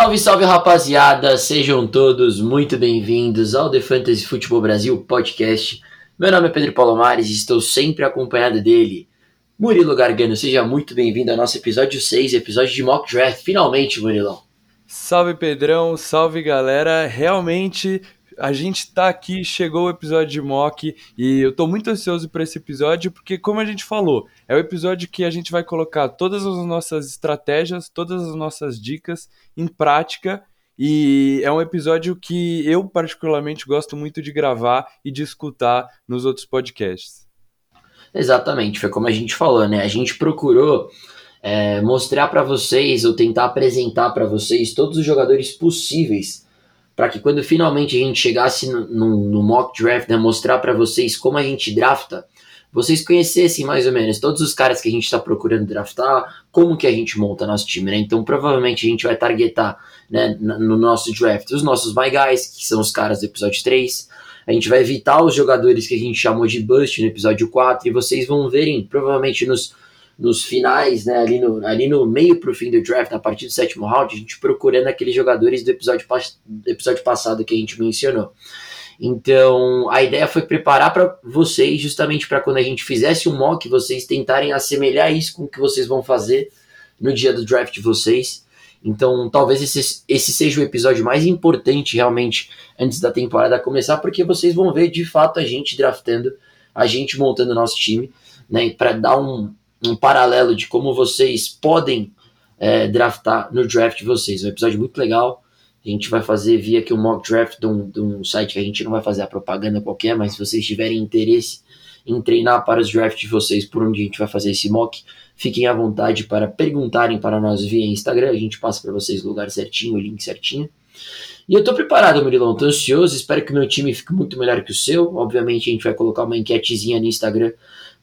Salve, salve rapaziada, sejam todos muito bem-vindos ao The Fantasy Futebol Brasil podcast. Meu nome é Pedro Palomares e estou sempre acompanhado dele, Murilo Gargano. Seja muito bem-vindo ao nosso episódio 6, episódio de Mock Draft. Finalmente, Murilão. Salve Pedrão, salve galera. Realmente a gente tá aqui, chegou o episódio de mock e eu tô muito ansioso por esse episódio porque, como a gente falou, é o episódio que a gente vai colocar todas as nossas estratégias, todas as nossas dicas em prática e é um episódio que eu particularmente gosto muito de gravar e de escutar nos outros podcasts. Exatamente, foi como a gente falou, né? A gente procurou é, mostrar para vocês ou tentar apresentar para vocês todos os jogadores possíveis para que quando finalmente a gente chegasse no, no, no mock draft, né, mostrar para vocês como a gente drafta, vocês conhecessem mais ou menos todos os caras que a gente está procurando draftar, como que a gente monta nosso time, né? Então provavelmente a gente vai targetar né, no nosso draft os nossos My Guys, que são os caras do episódio 3. A gente vai evitar os jogadores que a gente chamou de bust no episódio 4 e vocês vão verem provavelmente nos nos finais, né, ali, no, ali no meio pro fim do draft, a partir do sétimo round, a gente procurando aqueles jogadores do episódio, episódio passado que a gente mencionou. Então, a ideia foi preparar para vocês, justamente para quando a gente fizesse um mock, vocês tentarem assemelhar isso com o que vocês vão fazer no dia do draft de vocês. Então, talvez esse, esse seja o episódio mais importante realmente antes da temporada começar, porque vocês vão ver de fato a gente draftando, a gente montando o nosso time, né, para dar um, um paralelo de como vocês podem é, draftar no draft de vocês. É um episódio muito legal. A gente vai fazer via aqui um mock draft de um, de um site que a gente não vai fazer a propaganda qualquer, mas se vocês tiverem interesse em treinar para os drafts de vocês por onde a gente vai fazer esse mock, fiquem à vontade para perguntarem para nós via Instagram. A gente passa para vocês o lugar certinho, o link certinho. E eu tô preparado, Murilão, tô ansioso, espero que o meu time fique muito melhor que o seu. Obviamente a gente vai colocar uma enquetezinha no Instagram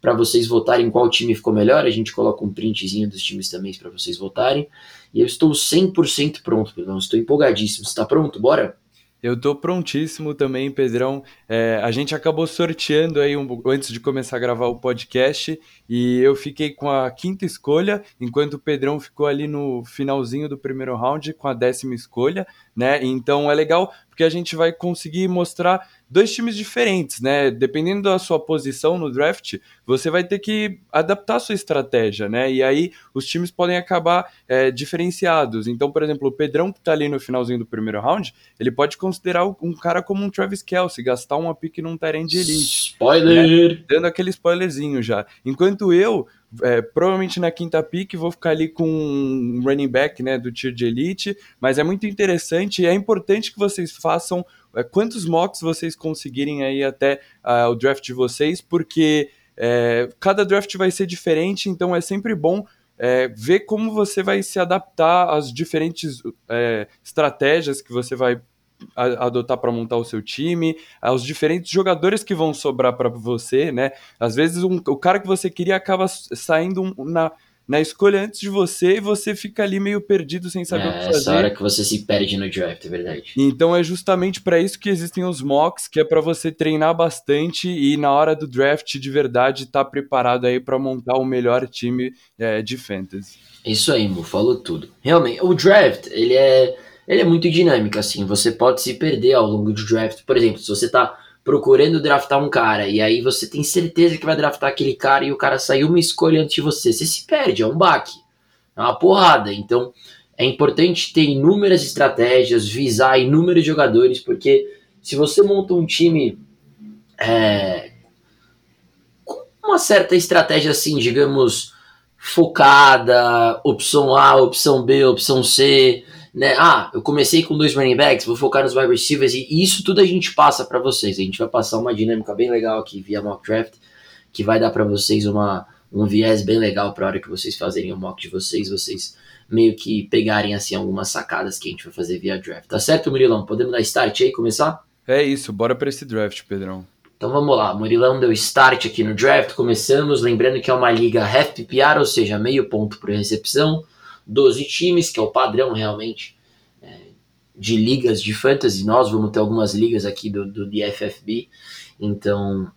para vocês votarem qual time ficou melhor. A gente coloca um printzinho dos times também para vocês votarem. E eu estou 100% pronto, Pedrão. Estou empolgadíssimo. Você está pronto? Bora? Eu estou prontíssimo também, Pedrão. É, a gente acabou sorteando aí um, antes de começar a gravar o podcast e eu fiquei com a quinta escolha, enquanto o Pedrão ficou ali no finalzinho do primeiro round com a décima escolha, né? Então é legal porque a gente vai conseguir mostrar dois times diferentes, né? Dependendo da sua posição no draft, você vai ter que adaptar a sua estratégia, né? E aí os times podem acabar é, diferenciados. Então, por exemplo, o Pedrão que tá ali no finalzinho do primeiro round, ele pode considerar um cara como um Travis Kelsey, gastar uma pick num terreno de elite. Spoiler! Né? Dando aquele spoilerzinho já. Enquanto eu, é, provavelmente na quinta pick vou ficar ali com um running back né, do tier de elite, mas é muito interessante e é importante que vocês façam é, quantos mocks vocês conseguirem aí até uh, o draft de vocês, porque é, cada draft vai ser diferente, então é sempre bom é, ver como você vai se adaptar às diferentes é, estratégias que você vai adotar para montar o seu time, aos diferentes jogadores que vão sobrar para você, né? Às vezes um, o cara que você queria acaba saindo na na escolha antes de você e você fica ali meio perdido sem saber é, o que fazer. Essa hora que você se perde no draft, é verdade. Então é justamente para isso que existem os mocks, que é para você treinar bastante e na hora do draft de verdade estar tá preparado aí para montar o melhor time é, de fantasy. Isso aí, Mo, falou tudo. Realmente, o draft, ele é, ele é muito dinâmico, assim, você pode se perder ao longo do draft. Por exemplo, se você tá procurando draftar um cara, e aí você tem certeza que vai draftar aquele cara e o cara saiu uma escolha antes de você, você se perde, é um baque, é uma porrada. Então é importante ter inúmeras estratégias, visar inúmeros jogadores, porque se você monta um time é, com uma certa estratégia assim, digamos, focada, opção A, opção B, opção C, né? Ah, eu comecei com dois running backs, vou focar nos wide receivers e isso tudo a gente passa para vocês. A gente vai passar uma dinâmica bem legal aqui via mock draft, que vai dar para vocês uma, um viés bem legal para a hora que vocês fazerem o mock de vocês, vocês meio que pegarem assim algumas sacadas que a gente vai fazer via draft. Tá certo, Murilão? Podemos dar start aí, começar? É isso, bora para esse draft, Pedrão. Então vamos lá, Murilão deu start aqui no draft, começamos, lembrando que é uma liga half PPR, ou seja, meio ponto por recepção. 12 times, que é o padrão realmente é, de ligas de fantasy. Nós vamos ter algumas ligas aqui do, do DFFB, então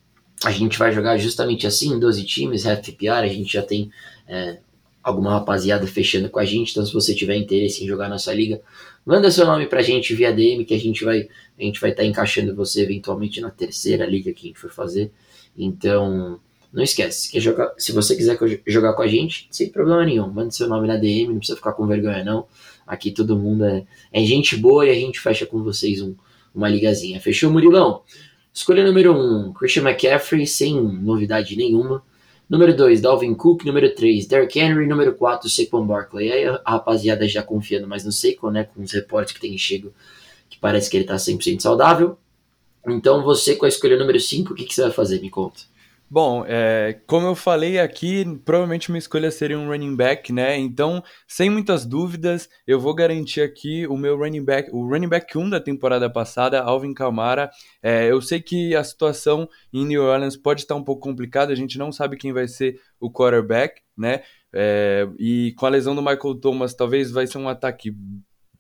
a gente vai jogar justamente assim, 12 times, FPR, a gente já tem é, alguma rapaziada fechando com a gente. Então, se você tiver interesse em jogar nossa liga, manda seu nome pra gente via DM que a gente vai a gente vai estar tá encaixando você eventualmente na terceira liga que a gente for fazer. Então, não esquece, quer jogar, se você quiser jogar com a gente, sem problema nenhum, manda seu nome na DM, não precisa ficar com vergonha não. Aqui todo mundo é, é gente boa e a gente fecha com vocês um, uma ligazinha. Fechou, Murilão? Escolha número 1, um, Christian McCaffrey, sem novidade nenhuma. Número 2, Dalvin Cook. Número 3, Derrick Henry. Número 4, Saquon Barkley. Aí a rapaziada já confiando mais no Saquon, né? Com os reportes que tem chego, que parece que ele tá 100% saudável. Então você, com a escolha número 5, o que, que você vai fazer? Me conta. Bom, é, como eu falei aqui, provavelmente minha escolha seria um running back, né? Então, sem muitas dúvidas, eu vou garantir aqui o meu running back, o running back 1 da temporada passada, Alvin Kamara. É, eu sei que a situação em New Orleans pode estar um pouco complicada, a gente não sabe quem vai ser o quarterback, né? É, e com a lesão do Michael Thomas, talvez vai ser um ataque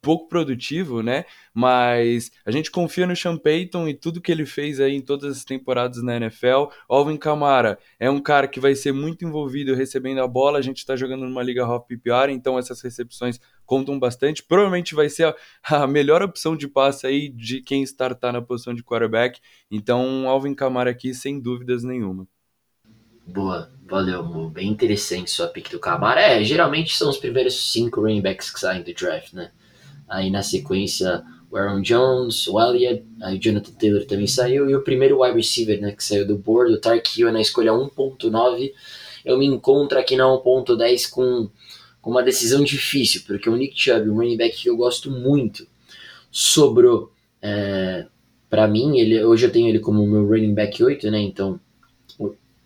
pouco produtivo, né? Mas a gente confia no Sean Payton e tudo que ele fez aí em todas as temporadas na NFL. Alvin Kamara é um cara que vai ser muito envolvido recebendo a bola. A gente está jogando numa liga half PPR, então essas recepções contam bastante. Provavelmente vai ser a, a melhor opção de passe aí de quem startar na posição de quarterback. Então, Alvin Kamara aqui sem dúvidas nenhuma. Boa, valeu, Bem interessante sua pick do Camara. É, geralmente são os primeiros cinco running backs que saem do draft, né? Aí na sequência, o Aaron Jones, o Elliott, aí o Jonathan Taylor também saiu. E o primeiro wide receiver né, que saiu do board, o Tark Hill, na escolha 1.9. Eu me encontro aqui na 1.10 com, com uma decisão difícil, porque o Nick Chubb, um running back que eu gosto muito, sobrou. É, para mim, ele, hoje eu tenho ele como meu running back 8, né? Então,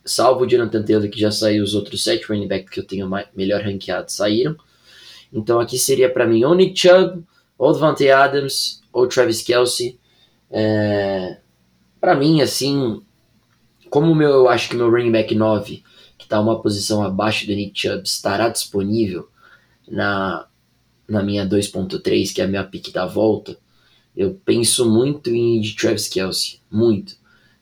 salvo o Jonathan Taylor, que já saiu, os outros 7 running backs que eu tenho mais, melhor ranqueado saíram. Então aqui seria para mim o Nick Chubb, ou Devante Adams, ou Travis Kelsey. É, para mim, assim, como meu, eu acho que meu running back 9, que está uma posição abaixo do Nick Chubb, estará disponível na, na minha 2.3, que é a minha pick da volta, eu penso muito em de Travis Kelsey, muito.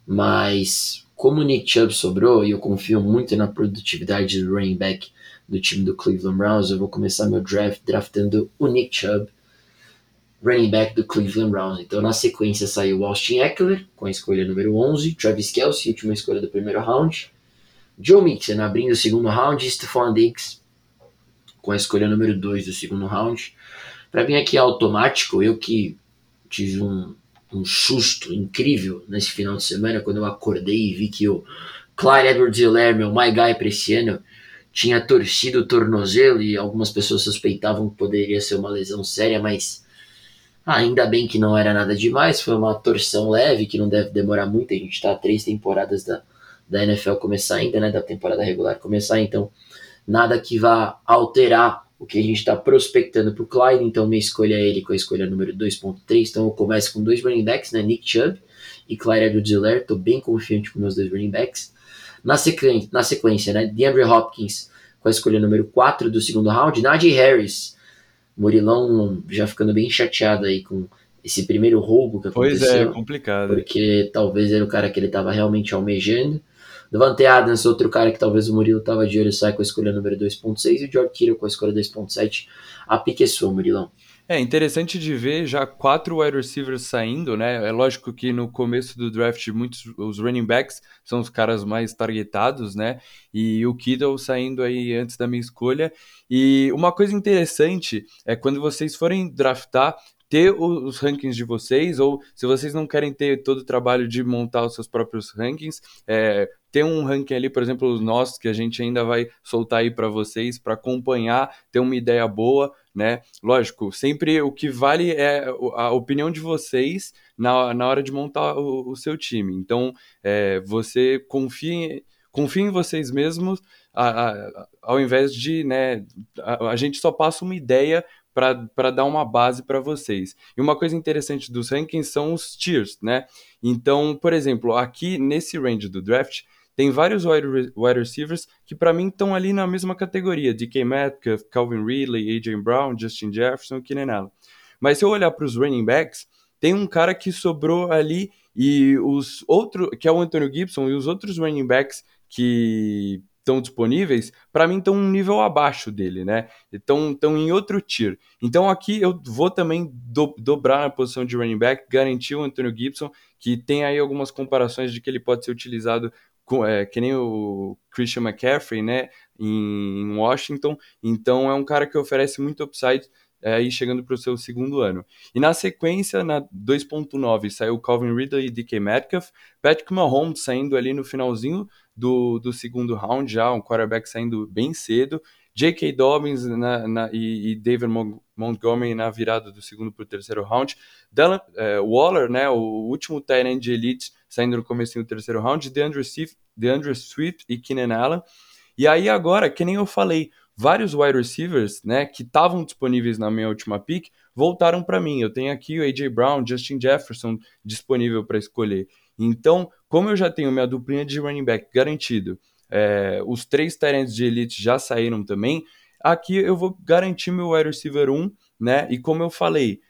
Mas como o Nick Chubb sobrou, e eu confio muito na produtividade do running back do time do Cleveland Browns, eu vou começar meu draft draftando o Nick Chubb, running back do Cleveland Browns. Então, na sequência, saiu Austin Eckler, com a escolha número 11, Travis Kelsey, última escolha do primeiro round, Joe Mixon, abrindo o segundo round, Stephon Diggs, com a escolha número 2 do segundo round. Para mim aqui é automático, eu que tive um, um susto incrível nesse final de semana, quando eu acordei e vi que o Clyde Edwards-Helaire, meu my guy para esse ano, tinha torcido o tornozelo e algumas pessoas suspeitavam que poderia ser uma lesão séria, mas ainda bem que não era nada demais, foi uma torção leve que não deve demorar muito. A gente está três temporadas da, da NFL começar ainda, né? Da temporada regular começar, então nada que vá alterar o que a gente está prospectando para o Clyde. Então minha escolha é ele com a escolha número 2.3. Então eu começo com dois running backs, né? Nick Chubb e Clyde Edwards-Helaire. Estou bem confiante com meus dois running backs. Na sequência, na sequência né? DeAndre Hopkins com a escolha número 4 do segundo round. Najee Harris, Murilão já ficando bem chateado aí com esse primeiro roubo que aconteceu. Pois é, complicado. Porque talvez era o cara que ele estava realmente almejando. Devante Adams, outro cara que talvez o Murilo estava de olho, sai com a escolha número 2.6 e o George Kittle com a escolha 2.7. A pique sua, Murilão. É interessante de ver já quatro wide receivers saindo, né? É lógico que no começo do draft muitos os running backs são os caras mais targetados, né? E o Kittle saindo aí antes da minha escolha. E uma coisa interessante é quando vocês forem draftar, ter os rankings de vocês, ou se vocês não querem ter todo o trabalho de montar os seus próprios rankings, é, ter um ranking ali, por exemplo, os nossos, que a gente ainda vai soltar aí para vocês, para acompanhar, ter uma ideia boa, né? Lógico, sempre o que vale é a opinião de vocês na, na hora de montar o, o seu time. Então, é, você confie, confie em vocês mesmos, a, a, ao invés de, né, a, a gente só passa uma ideia para dar uma base para vocês. E uma coisa interessante dos rankings são os tiers, né? Então, por exemplo, aqui nesse range do draft, tem vários wide, receivers que para mim estão ali na mesma categoria, DK Metcalf, Calvin Ridley, AJ Brown, Justin Jefferson e Keenan. Mas se eu olhar para os running backs, tem um cara que sobrou ali e os outros, que é o Antonio Gibson e os outros running backs que estão disponíveis, para mim estão um nível abaixo dele, né? Estão em outro tier. Então aqui eu vou também do, dobrar na posição de running back, garantir o Antonio Gibson, que tem aí algumas comparações de que ele pode ser utilizado é, que nem o Christian McCaffrey, né, em, Washington. Então é um cara que oferece muito upside é, aí chegando para o seu segundo ano. E na sequência, na 2.9, saiu Calvin Ridley e DK Metcalf, Patrick Mahomes saindo ali no finalzinho do, do segundo round já, um quarterback saindo bem cedo, J.K. Dobbins na, na, e, e, David Montgomery na virada do segundo para o terceiro round, Dylan, é, Waller, né, o último tight end de elite, saindo no começo do terceiro round, DeAndre Swift, DeAndre Swift e Keenan Allen, e aí agora, que nem eu falei, vários wide receivers, né, que estavam disponíveis na minha última pick, voltaram para mim. Eu tenho aqui o AJ Brown, Justin Jefferson disponível para escolher. Então, como eu já tenho minha duplinha de running back garantido, é, os três Tyrants de elite já saíram também, aqui eu vou garantir meu wide receiver 1, né? E como eu falei,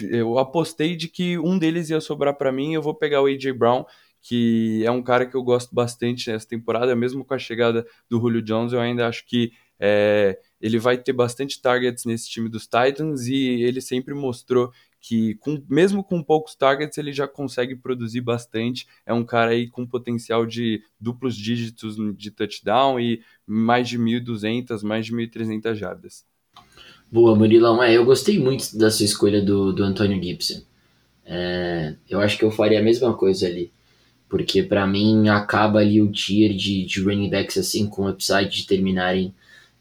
eu apostei de que um deles ia sobrar para mim, eu vou pegar o AJ Brown, que é um cara que eu gosto bastante nessa temporada, mesmo com a chegada do Julio Jones, eu ainda acho que é, ele vai ter bastante targets nesse time dos Titans e ele sempre mostrou que, com, mesmo com poucos targets, ele já consegue produzir bastante. É um cara aí com potencial de duplos dígitos de touchdown e mais de 1.200, mais de 1.300 jardas. Boa, Murilão. É, eu gostei muito da sua escolha do, do Antônio Gibson. É, eu acho que eu faria a mesma coisa ali. Porque para mim acaba ali o tier de, de running backs assim com upside de terminarem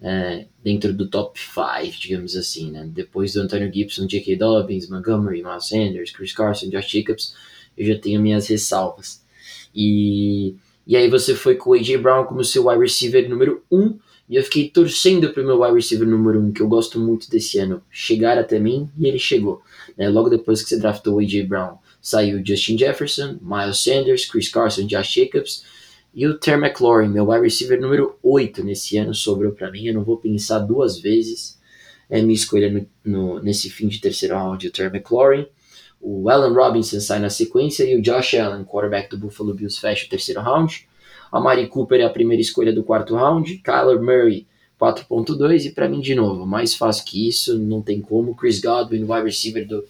é, dentro do top 5, digamos assim, né? Depois do Antonio Gibson, J.K. Dobbins, Montgomery, Miles Sanders, Chris Carson, Josh Jacobs, eu já tenho minhas ressalvas. E, e aí você foi com o A.J. Brown como seu wide receiver número 1, um, e eu fiquei torcendo para o meu wide receiver número 1, um, que eu gosto muito desse ano, chegar até mim, e ele chegou. Né? Logo depois que você draftou o A.J. Brown, saiu Justin Jefferson, Miles Sanders, Chris Carson, Josh Jacobs, e o Terry McLaurin, meu wide receiver número 8 nesse ano, sobrou para mim. Eu não vou pensar duas vezes. É minha escolha no, no, nesse fim de terceiro round, o Terry McLaurin. O Allen Robinson sai na sequência e o Josh Allen, quarterback do Buffalo Bills, fecha o terceiro round. A Mari Cooper é a primeira escolha do quarto round. Kyler Murray, 4.2. E para mim, de novo, mais fácil que isso, não tem como. Chris Godwin, wide receiver do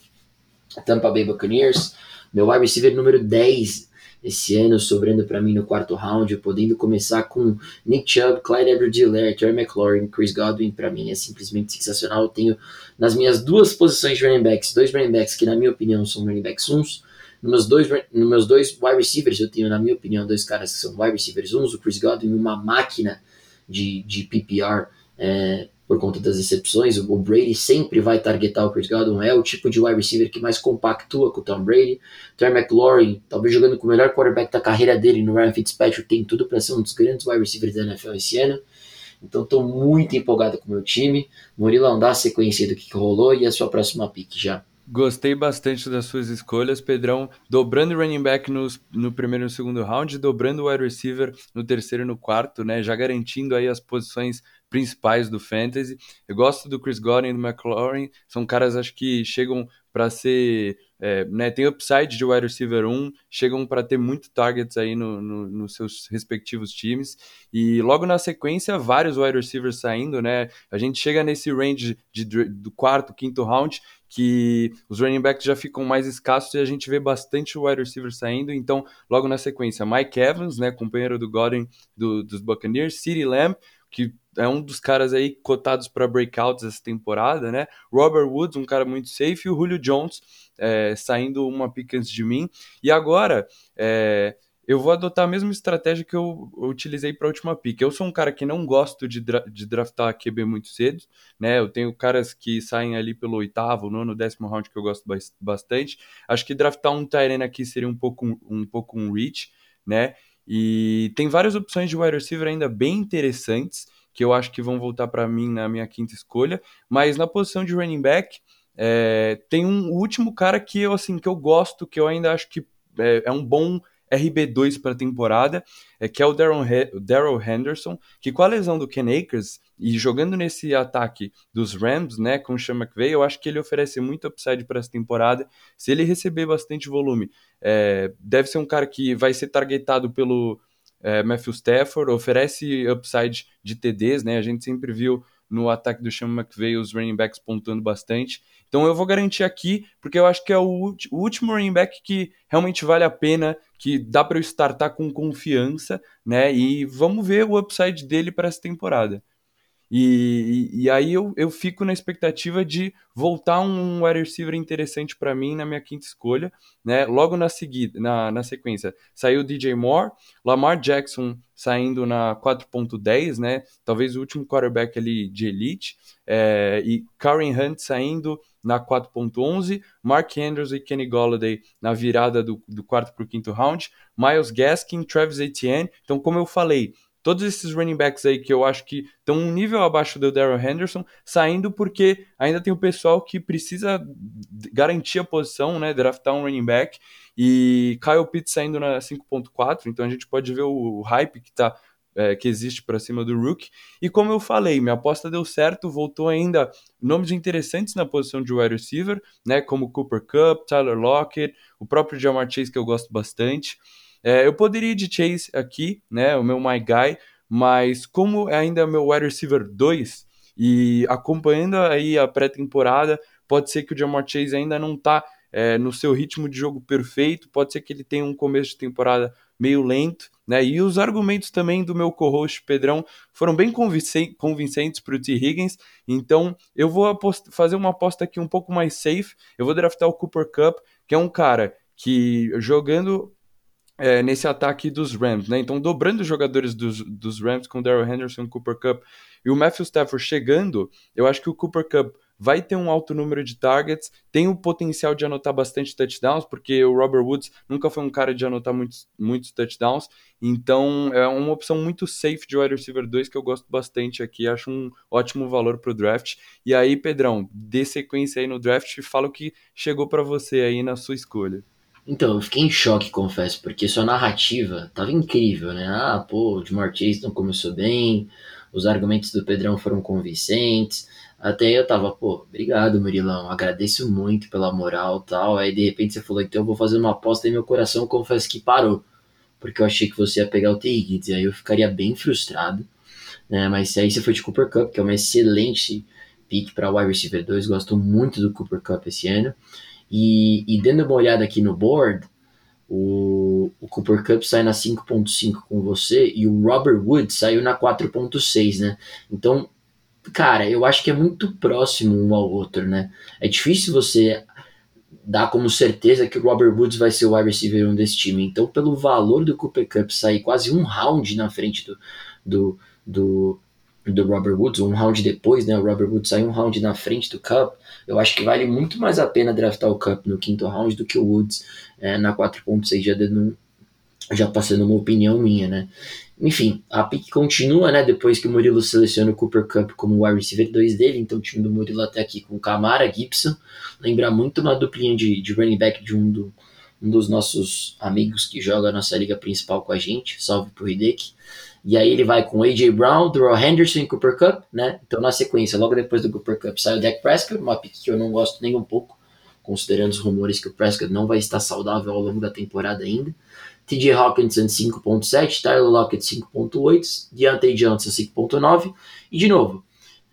Tampa Bay Buccaneers. Meu wide receiver número 10 esse ano, sobrando para mim no quarto round, podendo começar com Nick Chubb, Clyde Edwards-Helaire, Terry McLaurin, Chris Godwin, para mim é simplesmente sensacional. Eu tenho nas minhas duas posições de running backs, dois running backs que na minha opinião são running backs uns, nos meus dois, nos meus dois wide receivers eu tenho na minha opinião dois caras que são wide receivers uns, o Chris Godwin, uma máquina de, de PPR, é, por conta das exceções. O Brady sempre vai targetar o Chris Godwin, é o tipo de wide receiver que mais compactua com o Tom Brady. Terry McLaurin, talvez jogando com o melhor quarterback da carreira dele no Ryan Fitzpatrick, tem tudo para ser um dos grandes wide receivers da NFL esse ano. Então estou muito empolgado com o meu time. Murilão, dá a sequência do que, rolou e a sua próxima pick já. Gostei bastante das suas escolhas, Pedrão. Dobrando running back no primeiro e no segundo round, dobrando wide receiver no terceiro e no quarto, né? Já garantindo aí as posições principais do fantasy. Eu gosto do Chris Godwin e do McLaurin, são caras acho que chegam para ser, é, né, tem upside de wide receiver 1, chegam para ter muito targets aí no, no, nos seus respectivos times, e logo na sequência, vários wide receivers saindo, né, a gente chega nesse range de, de, do quarto, quinto round, que os running backs já ficam mais escassos e a gente vê bastante wide receiver saindo, então logo na sequência, Mike Evans, né, companheiro do Godwin do, dos Buccaneers, CeeDee Lamb, que é um dos caras aí cotados para breakouts essa temporada, né? Robert Woods, um cara muito safe, e o Julio Jones é, saindo uma pick antes de mim. E agora, é, eu vou adotar a mesma estratégia que eu utilizei para a última pick. Eu sou um cara que não gosto de, dra de draftar QB muito cedo, né? Eu tenho caras que saem ali pelo oitavo, nono, décimo round que eu gosto bastante. Acho que draftar um Tyrene aqui seria um pouco um, pouco um reach, né? E tem várias opções de wide receiver ainda bem interessantes que eu acho que vão voltar para mim na minha quinta escolha. Mas na posição de running back, é, tem um último cara que eu assim que eu gosto, que eu ainda acho que é, é um bom RB2 para a temporada, é, que é o Daryl Henderson, que com a lesão do Ken Akers e jogando nesse ataque dos Rams, né, com o Sean McVay, eu acho que ele oferece muito upside para essa temporada. Se ele receber bastante volume, é, deve ser um cara que vai ser targetado pelo é, Matthew Stafford, oferece upside de TDs, né? A gente sempre viu no ataque do Sean McVay os running backs pontuando bastante. Então eu vou garantir aqui, porque eu acho que é o, o último running back que realmente vale a pena, que dá para eu startar com confiança, né? E vamos ver o upside dele para essa temporada. E, e, aí eu, eu fico na expectativa de voltar um wide receiver interessante para mim na minha quinta escolha, né? Logo na seguida, na, na sequência, saiu DJ Moore, Lamar Jackson saindo na 4.10, né? Talvez o último quarterback ali de elite, é, e Karen Hunt saindo na 4.11, Mark Andrews e Kenny Golladay na virada do, do quarto para o quinto round, Miles Gaskin, Travis Etienne. Então, como eu falei, todos esses running backs aí que eu acho que estão um nível abaixo do Daryl Henderson, saindo porque ainda tem o pessoal que precisa garantir a posição, né, draftar um running back, e Kyle Pitts saindo na 5.4, então a gente pode ver o hype que tá é, que existe para cima do Rook. E como eu falei, minha aposta deu certo, voltou ainda nomes interessantes na posição de wide receiver, né, como Cooper Cup, Tyler Lockett, o próprio Jamar Chase que eu gosto bastante. É, eu poderia ir de Chase aqui, né? O meu My Guy, mas como ainda é meu wide receiver 2 e acompanhando aí a pré-temporada, pode ser que o Jamar Chase ainda não tá é, no seu ritmo de jogo perfeito, pode ser que ele tenha um começo de temporada meio lento, né? E os argumentos também do meu co-host Pedrão foram bem convincentes para o T. Higgins, então eu vou fazer uma aposta aqui um pouco mais safe. Eu vou draftar o Cooper Cup, que é um cara que jogando é, nesse ataque dos Rams, né? Então, dobrando os jogadores dos, dos Rams com Daryl Henderson, Cooper Cup e o Matthew Stafford chegando, eu acho que o Cooper Cup vai ter um alto número de targets, tem o potencial de anotar bastante touchdowns, porque o Robert Woods nunca foi um cara de anotar muitos, muitos touchdowns, então é uma opção muito safe de wide receiver 2 que eu gosto bastante aqui, acho um ótimo valor para o draft. E aí, Pedrão, dê sequência aí no draft e fala o que chegou para você aí na sua escolha. Então, eu fiquei em choque, confesso, porque sua narrativa tava incrível, né? Ah, pô, o Jamar Chase não começou bem, os argumentos do Pedrão foram convincentes. Até eu tava, pô, obrigado, Murilão, agradeço muito pela moral tal. Aí de repente você falou, então eu vou fazer uma aposta e meu coração confesso que parou. Porque eu achei que você ia pegar o T. Higgins, aí eu ficaria bem frustrado. Né? Mas aí você foi de Cooper Cup, que é uma excelente pick para wide receiver 2. Gosto muito do Cooper Cup esse ano. E, e dando uma olhada aqui no board, o, o Cooper Cup sai na 5.5 com você e o Robert Wood saiu na 4.6, né? Então, cara, eu acho que é muito próximo um ao outro, né? É difícil você dar como certeza que o Robert Woods vai ser o wide receiver 1 desse time. Então, pelo valor do Cooper Cup sair quase um round na frente do, do, do, do Robert Woods, um round depois, né? O Robert Woods saiu um round na frente do Cup. Eu acho que vale muito mais a pena draftar o Cup no quinto round do que o Woods é, na 4.6, já, dando, já passando uma opinião minha, né? Enfim, a pick continua, né? Depois que o Murilo seleciona o Cooper Cup como wide receiver 2 dele, então o time do Murilo até aqui com Camara, Gibson, lembra muito uma duplinha de, de running back de um, do, um dos nossos amigos que joga a nossa liga principal com a gente, salve pro Hideki. E aí ele vai com A.J. Brown, Darrell Henderson e Cooper Cup, né? Então na sequência, logo depois do Cooper Cup, sai o Dak Prescott, uma pick que eu não gosto nem um pouco, considerando os rumores que o Prescott não vai estar saudável ao longo da temporada ainda. TJ Hawkinson 5.7, Tyler Lockett 5.8, Deontay Johnson 5.9 e de novo,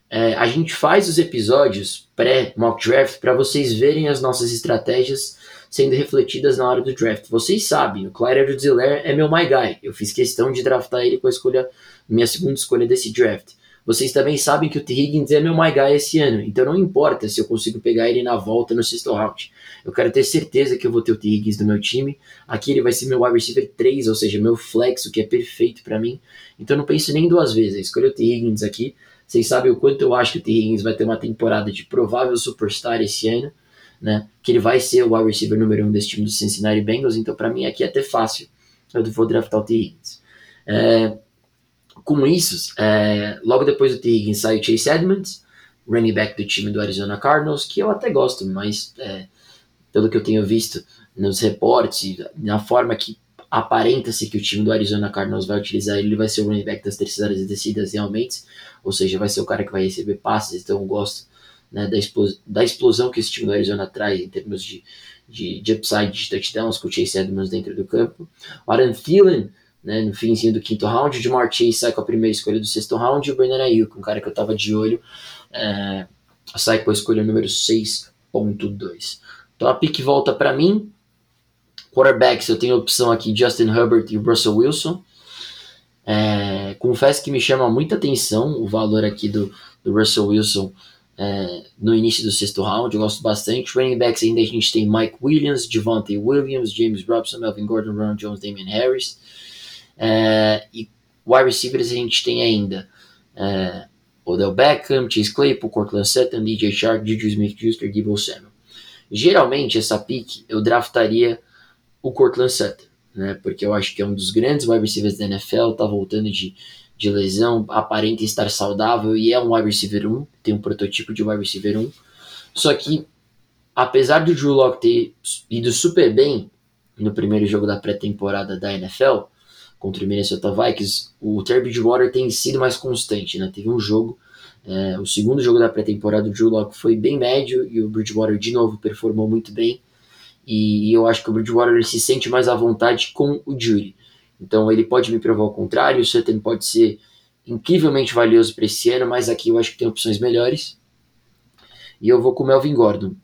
é, a gente faz os episódios pré-mock draft para vocês verem as nossas estratégias sendo refletidas na hora do draft. Vocês sabem, o Clyde edwards é meu my guy. Eu fiz questão de draftar ele com a escolha, minha segunda escolha desse draft. Vocês também sabem que o T. Higgins é meu my guy esse ano, então não importa se eu consigo pegar ele na volta no sexto round. Eu quero ter certeza que eu vou ter o T. Higgins no meu time. Aqui ele vai ser meu wide receiver 3, ou seja, meu flex, o que é perfeito para mim. Então não pense nem duas vezes. Eu escolhi o T. Higgins aqui. Vocês sabem o quanto eu acho que o T. Higgins vai ter uma temporada de provável superstar esse ano né? Que ele vai ser o wide receiver número um desse time do Cincinnati Bengals, então para mim aqui é até fácil. Eu vou draftar o T. Higgins. É, com isso, é, logo depois do. Higgins o Chase Edmonds, running back do time do Arizona Cardinals, que eu até gosto, mas é, pelo que eu tenho visto nos reportes, na forma que aparenta-se que o time do Arizona Cardinals vai utilizar ele, vai ser o running back das terceiras descidas realmente, ou seja, vai ser o cara que vai receber passes, então eu gosto né, da, explosão, da explosão que esse time do Arizona traz em termos de, de, de upside de touchdowns com o Chase Edmonds dentro do campo. O Aaron Thielen né, no finzinho do quinto round. Jamar Chase sai com a primeira escolha do sexto round. E o Brandon Ayuk, um cara que eu tava de olho, é, sai com a escolha número 6.2. Então a pick volta para mim. Quarterbacks, eu tenho a opção aqui Justin Herbert e Russell Wilson. É, confesso que me chama muita atenção o valor aqui do, do Russell Wilson é, no início do sexto round, eu gosto bastante. Running backs ainda a gente tem Mike Williams, Devontae Williams, James Robson, Melvin Gordon, Ron Jones, Damian Harris. É, e wide receivers a gente tem ainda é, Odell Beckham, Chase Claypool, Cortland Sutton, DJ Shark, Juju Smith-Schuster, Debo Samuel. Geralmente essa pick eu draftaria o Cortland Sutton, né? Porque eu acho que é um dos grandes wide receivers da NFL, tá voltando de de lesão, aparenta estar saudável e é um wide receiver 1, tem um prototipo de wide receiver 1. Só que, apesar do Drew Locke ter ido super bem no primeiro jogo da pré-temporada da NFL, contra o Minnesota Vikings, o Terry Bridgewater tem sido mais constante, né? Teve um jogo, é, o segundo jogo da pré-temporada, o Drew Locke foi bem médio e o Bridgewater de novo performou muito bem. E, e eu acho que o Bridgewater se sente mais à vontade com o Jury. Então ele pode me provar o contrário, o Sutton pode ser incrivelmente valioso para esse ano, mas aqui eu acho que tem opções melhores. E eu vou com o Melvin Gordon.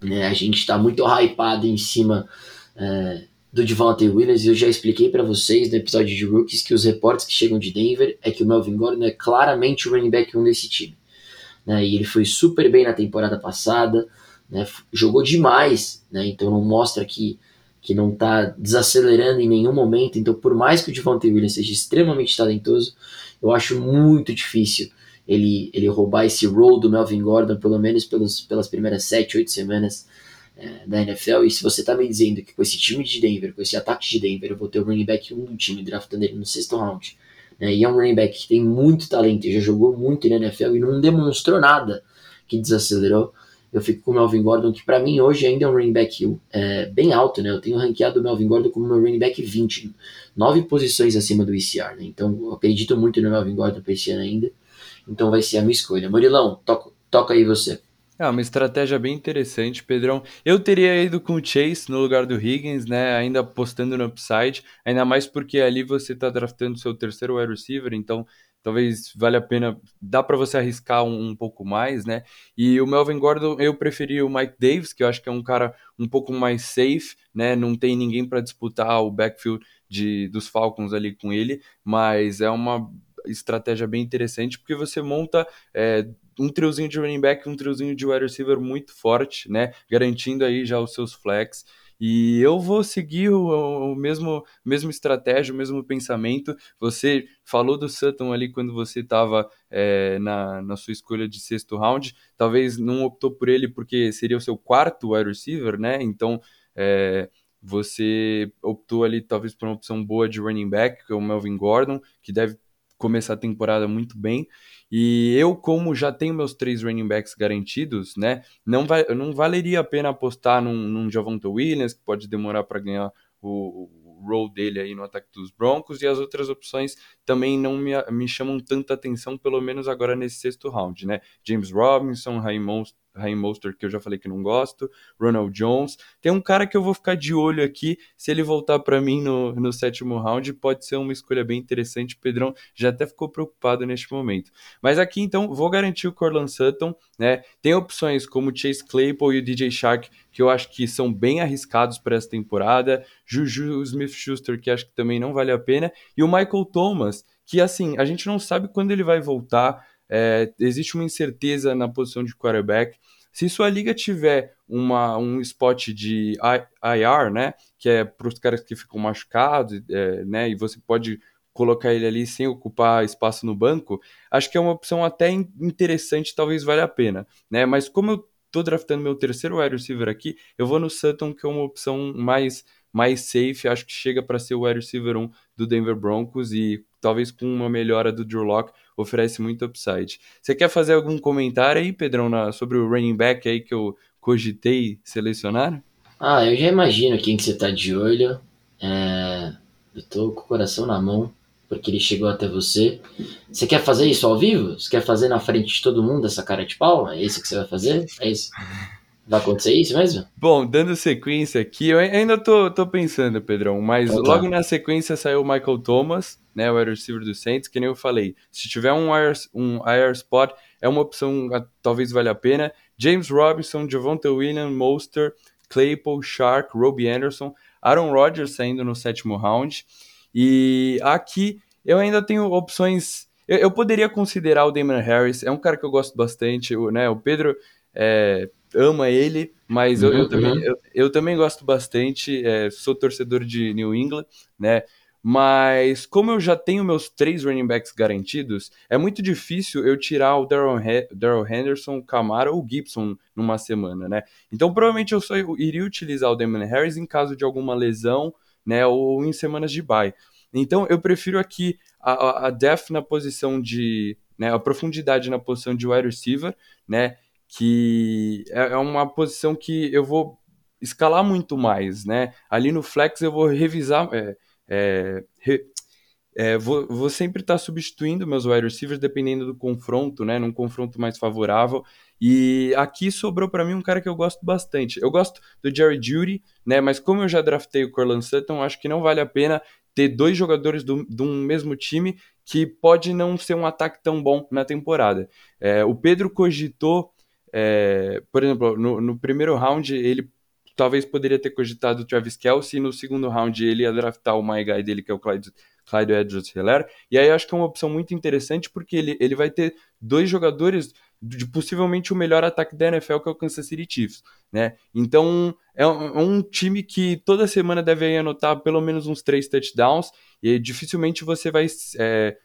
Né? A gente está muito hypado em cima é, do Devontae Williams eu já expliquei para vocês no episódio de Rookies que os reportes que chegam de Denver é que o Melvin Gordon é claramente o running back 1 desse time. Né? E ele foi super bem na temporada passada, né? jogou demais, né? então não mostra que que não está desacelerando em nenhum momento. Então, por mais que o Devontae Williams seja extremamente talentoso, eu acho muito difícil ele, ele roubar esse role do Melvin Gordon, pelo menos pelos, pelas primeiras 7, 8 semanas é, da NFL. E se você está me dizendo que com esse time de Denver, com esse ataque de Denver, eu vou ter o running back 1 do time, draftando ele no sexto round, né, e é um running back que tem muito talento, já jogou muito na NFL e não demonstrou nada que desacelerou, eu fico com o Melvin Gordon, que para mim hoje ainda é um running back é, bem alto, né? Eu tenho ranqueado o Melvin Gordon como meu running back 20, nove posições acima do ECR, né? Então eu acredito muito no Melvin Gordon para esse ano ainda. Então vai ser a minha escolha. Murilão, toca, toca aí você. É uma estratégia bem interessante, Pedrão. Eu teria ido com o Chase no lugar do Higgins, né? Ainda apostando no upside, ainda mais porque ali você está draftando seu terceiro wide receiver, então talvez valha a pena, dá para você arriscar um, um, pouco mais, né? E o Melvin Gordon, eu preferi o Mike Davis, que eu acho que é um cara um pouco mais safe, né? Não tem ninguém para disputar o backfield de, dos Falcons ali com ele, mas é uma estratégia bem interessante porque você monta é, um triozinho de running back, um triozinho de wide receiver muito forte, né? Garantindo aí já os seus flex. E eu vou seguir o, o mesmo mesmo estratégia, o mesmo pensamento. Você falou do Sutton ali quando você estava é, na, na sua escolha de sexto round. Talvez não optou por ele porque seria o seu quarto wide receiver, né? Então é, você optou ali talvez por uma opção boa de running back, que é o Melvin Gordon, que deve começar a temporada muito bem. E eu, como já tenho meus três running backs garantidos, né, não, vai, não valeria a pena apostar num, num Williams, que pode demorar para ganhar o, o role dele aí no ataque dos Broncos, e as outras opções também não me, me chamam tanta atenção, pelo menos agora nesse sexto round, né? James Robinson, Raymond Raheem Mostert, que eu já falei que não gosto, Ronald Jones. Tem um cara que eu vou ficar de olho aqui, se ele voltar para mim no, no sétimo round, pode ser uma escolha bem interessante. O Pedrão já até ficou preocupado neste momento. Mas aqui então, vou garantir o Corland Sutton, né? Tem opções como Chase Claypool e o DJ Shark, que eu acho que são bem arriscados para essa temporada, Juju Smith-Schuster, que acho que também não vale a pena, e o Michael Thomas, que assim, a gente não sabe quando ele vai voltar, é, existe uma incerteza na posição de quarterback. Se sua liga tiver uma, um spot de IR, né, que é para os caras que ficam machucados, é, né, e você pode colocar ele ali sem ocupar espaço no banco, acho que é uma opção até interessante, talvez valha a pena, né? Mas como eu tô draftando meu terceiro wide receiver aqui, eu vou no Sutton, que é uma opção mais mais safe, acho que chega para ser o wide receiver 1 do Denver Broncos e talvez com uma melhora do Drew Locke oferece muito upside. Você quer fazer algum comentário aí, Pedrão, na, sobre o running back aí que eu cogitei selecionar? Ah, eu já imagino quem que você tá de olho. É... Eu tô com o coração na mão, porque ele chegou até você. Você quer fazer isso ao vivo? Você quer fazer na frente de todo mundo essa cara de pau? É isso que você vai fazer? É isso? Vai acontecer isso mesmo? Bom, dando sequência aqui, eu ainda tô, tô pensando, Pedrão, mas então, tá. logo na sequência saiu o Michael Thomas, né, o wide receiver do Saints, que nem eu falei. Se tiver um IR, um IR spot, é uma opção, talvez valha a pena. James Robinson, Javonta Williams, Monster, Claypool, Shark, Robbie Anderson, Aaron Rodgers saindo no sétimo round. E aqui eu ainda tenho opções. Eu, eu poderia considerar o Damon Harris, é um cara que eu gosto bastante, o, né? O Pedro é, ama ele, mas eu, eu, uhum, também, uhum. eu, eu, também gosto bastante, é, sou torcedor de New England, né? Mas como eu já tenho meus três running backs garantidos, é muito difícil eu tirar o Daryl Henderson, Camara ou Gibson numa semana, né? Então provavelmente eu só iria utilizar o Damon Harris em caso de alguma lesão, né? Ou em semanas de bye. Então eu prefiro aqui a, a depth na posição de, né? A profundidade na posição de wide receiver, né? Que é, é uma posição que eu vou escalar muito mais, né? Ali no flex eu vou revisar é, é, re, é, vou, vou, sempre estar tá substituindo meus wide receivers dependendo do confronto, né? Num confronto mais favorável. E aqui sobrou para mim um cara que eu gosto bastante. Eu gosto do Jerry Judy, né? Mas como eu já draftei o Corland Sutton, acho que não vale a pena ter dois jogadores do, de um mesmo time que pode não ser um ataque tão bom na temporada. É, o Pedro cogitou, é, por exemplo, no, no primeiro round ele talvez poderia ter cogitado o Travis Kelsey, e no segundo round ele ia draftar o my guy dele, que é o Clyde, Clyde Edwards Hilaire, e aí acho que é uma opção muito interessante, porque ele, ele vai ter dois jogadores de possivelmente o melhor ataque da NFL, que é o Kansas City Chiefs, né? Então, é um, é um time que toda semana deve anotar pelo menos uns três touchdowns, e dificilmente você vai... É,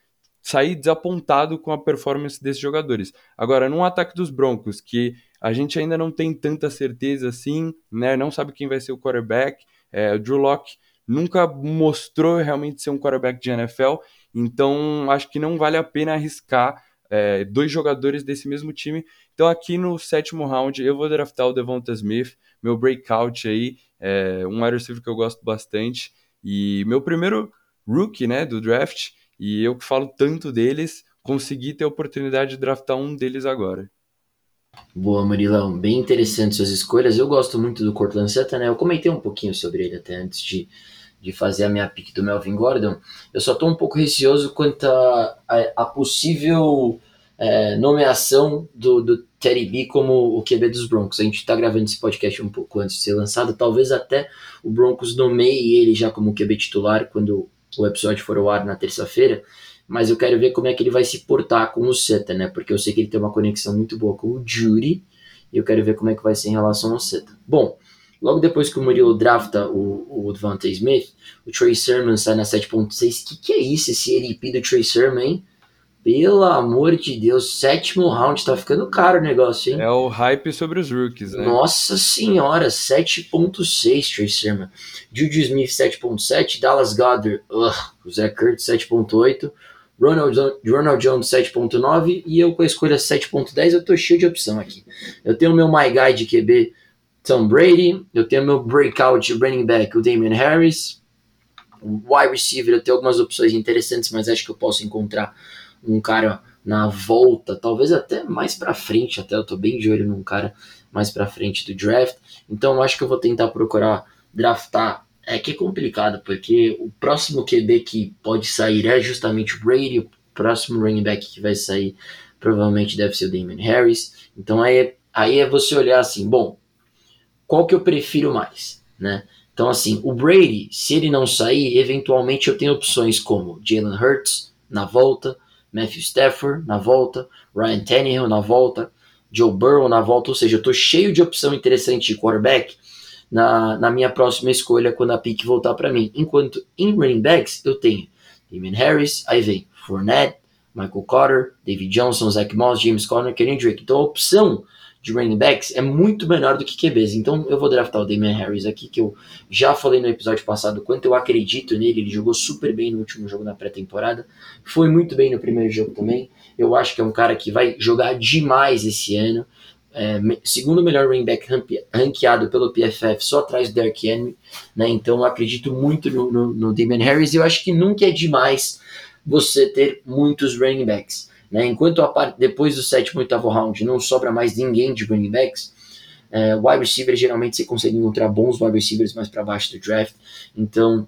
sair desapontado com a performance desses jogadores. Agora, num ataque dos Broncos, que a gente ainda não tem tanta certeza assim, né? Não sabe quem vai ser o quarterback. É, o Drew Locke nunca mostrou realmente ser um quarterback de NFL, então acho que não vale a pena arriscar é, dois jogadores desse mesmo time. Então aqui no sétimo round eu vou draftar o Devonta Smith, meu breakout aí, é, um wide receiver que eu gosto bastante e meu primeiro rookie, né, do draft. E eu que falo tanto deles, consegui ter a oportunidade de draftar um deles agora. Boa, Murilão. Bem interessante suas escolhas. Eu gosto muito do Cortland Sutton, né? Eu comentei um pouquinho sobre ele até antes de, de fazer a minha pick do Melvin Gordon. Eu só estou um pouco receoso quanto a, a, a possível é, nomeação do, do Terry B como o QB dos Broncos. A gente está gravando esse podcast um pouco antes de ser lançado. Talvez até o Broncos nomeie ele já como QB titular quando o episódio for ao ar na terça-feira mas eu quero ver como é que ele vai se portar com o Seta, né? Porque eu sei que ele tem uma conexão muito boa com o Judy, e eu quero ver como é que vai ser em relação ao Seta. Bom, logo depois que o Murilo drafta o, o Devontae Smith, o Trey Sermon sai na 7.6. Que que é isso, esse LP do Trey Sermon, hein? Pelo amor de Deus, sétimo round, tá ficando caro o negócio, hein? É o hype sobre os rookies, né? Nossa senhora, 7.6 Trey Sermon. Juju Smith 7.7, Dallas Goddard, ugh, o Zé Kurtz 7.8, Ronald, Ronald Jones 7.9 e eu com a escolha 7.10 eu tô cheio de opção aqui. Eu tenho o meu My Guy de QB Tom Brady, eu tenho meu breakout running back o Damian Harris, wide receiver eu tenho algumas opções interessantes, mas acho que eu posso encontrar um cara na volta, talvez até mais para frente, até eu tô bem de olho num cara mais para frente do draft. Então eu acho que eu vou tentar procurar draftar é que é complicado, porque o próximo QB que pode sair é justamente o Brady, o próximo running back que vai sair provavelmente deve ser o Damon Harris. Então aí é, aí é você olhar assim, bom, qual que eu prefiro mais, né? Então assim, o Brady, se ele não sair, eventualmente eu tenho opções como Jalen Hurts na volta, Matthew Stafford na volta, Ryan Tannehill na volta, Joe Burrow na volta, ou seja, eu estou cheio de opção interessante de quarterback na, na minha próxima escolha quando a pick voltar para mim. Enquanto em running backs eu tenho Damien Harris, aí vem Fournette, Michael Carter, David Johnson, Zach Moss, James Conner, Kenny Drake. Então a opção de running backs é muito menor do que QBs. Então eu vou draftar o Damian Harris aqui, que eu já falei no episódio passado quanto eu acredito nele. Ele jogou super bem no último jogo da pré-temporada, foi muito bem no primeiro jogo também. Eu acho que é um cara que vai jogar demais esse ano é, segundo melhor running back ranqueado pelo PFF, só atrás do Derrick Henry, né? Então eu acredito muito no, no, no Damian Harris e eu acho que nunca é demais você ter muitos running backs, né? Enquanto a parte depois do sétimo e oitavo round não sobra mais ninguém de running backs, É, wide receiver, geralmente você consegue encontrar bons wide receivers mais para baixo do draft. Então,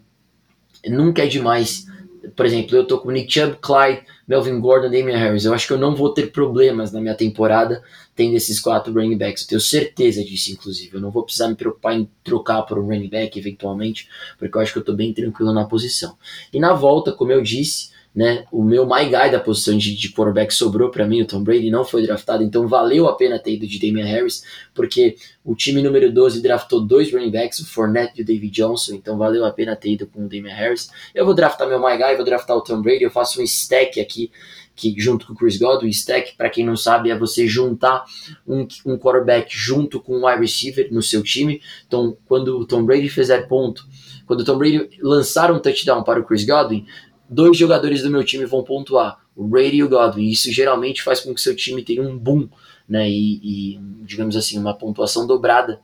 nunca é demais. Por exemplo, eu tô com Nick Chubb, Clyde, Melvin Gordon, Damian Harris. Eu acho que eu não vou ter problemas na minha temporada tendo esses quatro running backs. Eu tenho certeza disso, inclusive. Eu não vou precisar me preocupar em trocar por um running back eventualmente, porque eu acho que eu tô bem tranquilo na posição. E na volta, como eu disse, né? O meu my guy da posição de, de quarterback sobrou para mim, o Tom Brady não foi draftado, então valeu a pena ter ido de Damian Harris, porque o time número 12 draftou dois running backs, o Fournette e o David Johnson, então valeu a pena ter ido com o Damian Harris. Eu vou draftar meu my guy, vou draftar o Tom Brady, eu faço um stack aqui que junto com o Chris Godwin, stack, para quem não sabe, é você juntar um, um quarterback junto com um wide receiver no seu time. Então, quando o Tom Brady fizer ponto, quando o Tom Brady lançar um touchdown para o Chris Godwin, dois jogadores do meu time vão pontuar, o Brady e o Godwin. Isso geralmente faz com que seu time tenha um boom, né? E, e digamos assim, uma pontuação dobrada.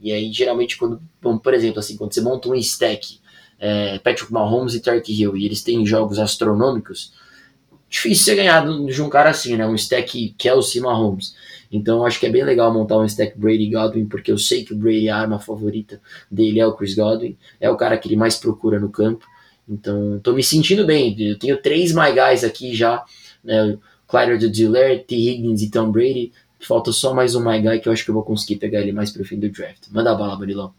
E aí, geralmente, quando, bom, por exemplo, assim, quando você monta um stack, é, Patrick Mahomes e Tark Hill, e eles têm jogos astronômicos, difícil você ganhar de um cara assim, né? Um stack Kelsey Mahomes. Então acho que é bem legal montar um stack Brady Godwin, porque eu sei que o Brady, a arma favorita dele é o Chris Godwin, é o cara que ele mais procura no campo. Então, tô me sentindo bem. Eu tenho três My Guys aqui já, né? De Diller, T. Higgins e Tom Brady. Falta só mais um My Guy que eu acho que eu vou conseguir pegar ele mais pro fim do draft. Manda bala, Barilão.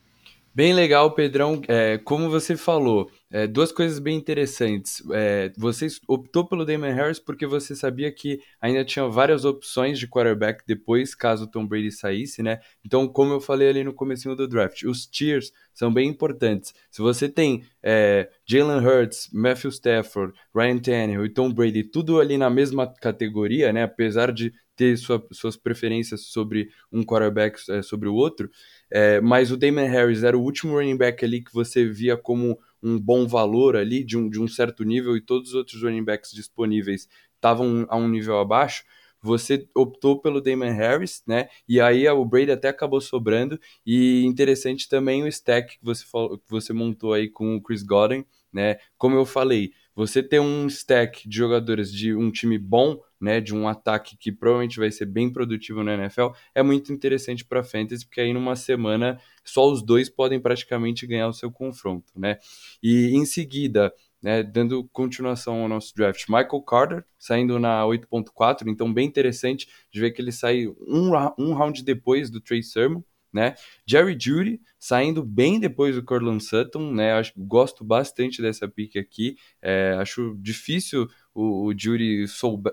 Bem legal, Pedrão. É, como você falou, é, duas coisas bem interessantes. É, você optou pelo Damon Harris porque você sabia que ainda tinha várias opções de quarterback depois, caso o Tom Brady saísse, né? Então, como eu falei ali no começo do draft, os tiers são bem importantes. Se você tem é, Jalen Hurts, Matthew Stafford, Ryan Tannehill e Tom Brady, tudo ali na mesma categoria, né? Apesar de ter sua, suas preferências sobre um quarterback é, sobre o outro, é, mas o Damon Harris era o último running back ali que você via como um bom valor ali, de um, de um certo nível, e todos os outros running backs disponíveis estavam a um nível abaixo, você optou pelo Damon Harris, né? E aí o Brady até acabou sobrando. E interessante também o stack que você, falou, que você montou aí com o Chris Godwin, né? Como eu falei, você ter um stack de jogadores de um time bom né, de um ataque que provavelmente vai ser bem produtivo na NFL, é muito interessante para fantasy, porque aí numa semana só os dois podem praticamente ganhar o seu confronto, né? E em seguida, né, dando continuação ao nosso draft, Michael Carter saindo na 8.4, então bem interessante de ver que ele sai um, um round depois do Trey Sermon, né? Jerry Judy saindo bem depois do Cortland Sutton, né? Acho, gosto bastante dessa pick aqui. É, acho difícil o, o Judy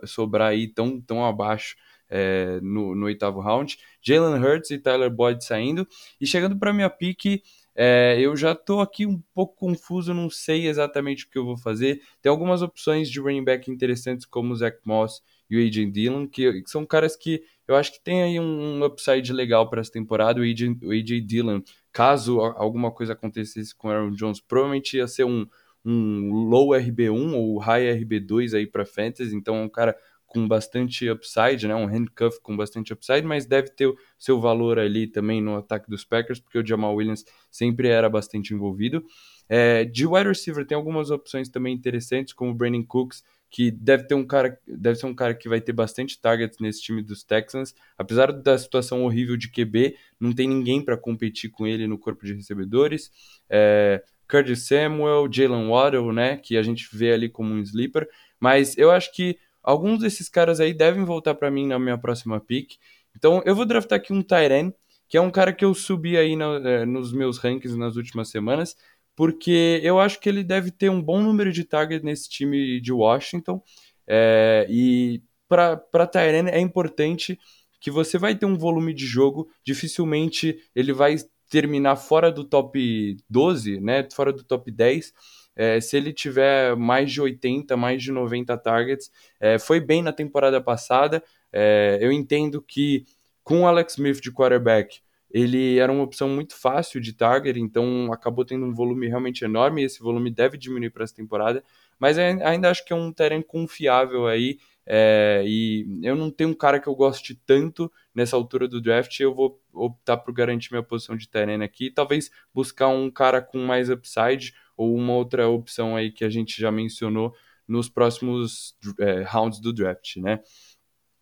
sobrar aí tão, tão abaixo é, no, no, oitavo round. Jalen Hurts e Tyler Boyd saindo. E chegando para minha pick, é, eu já estou aqui um pouco confuso, não sei exatamente o que eu vou fazer. Tem algumas opções de running back interessantes, como o Zach Moss e o A.J. Dillon, que, que, são caras que eu acho que tem aí um, upside legal para essa temporada. O A.J. O AJ Dillon, caso alguma coisa acontecesse com o Aaron Jones, provavelmente ia ser um um low RB1 ou high RB2 aí para fantasy, então é um cara com bastante upside, né? Um handcuff com bastante upside, mas deve ter o seu valor ali também no ataque dos Packers, porque o Jamal Williams sempre era bastante envolvido. É, de wide receiver tem algumas opções também interessantes, como o Brandon Cooks, que deve ter um cara, deve ser um cara que vai ter bastante targets nesse time dos Texans. Apesar da situação horrível de QB, não tem ninguém para competir com ele no corpo de recebedores. É, Curtis Samuel, Jalen Waddle, né, que a gente vê ali como um sleeper, mas eu acho que alguns desses caras aí devem voltar para mim na minha próxima pick. Então eu vou draftar aqui um Tyren, que é um cara que eu subi aí é, nos meus rankings nas últimas semanas, porque eu acho que ele deve ter um bom número de targets nesse time de Washington. É, e para Tyren é importante que você vai ter um volume de jogo, dificilmente ele vai terminar fora do top 12, né, fora do top 10, é, se ele tiver mais de 80, mais de 90 targets, é, foi bem na temporada passada. É, eu entendo que com o Alex Smith de quarterback, ele era uma opção muito fácil de target, então acabou tendo um volume realmente enorme. E esse volume deve diminuir para essa temporada, mas ainda acho que é um terreno confiável aí é, e eu não tenho um cara que eu goste tanto nessa altura do draft, eu vou optar por garantir minha posição de terreno aqui, talvez buscar um cara com mais upside ou uma outra opção aí que a gente já mencionou nos próximos é, rounds do draft, né?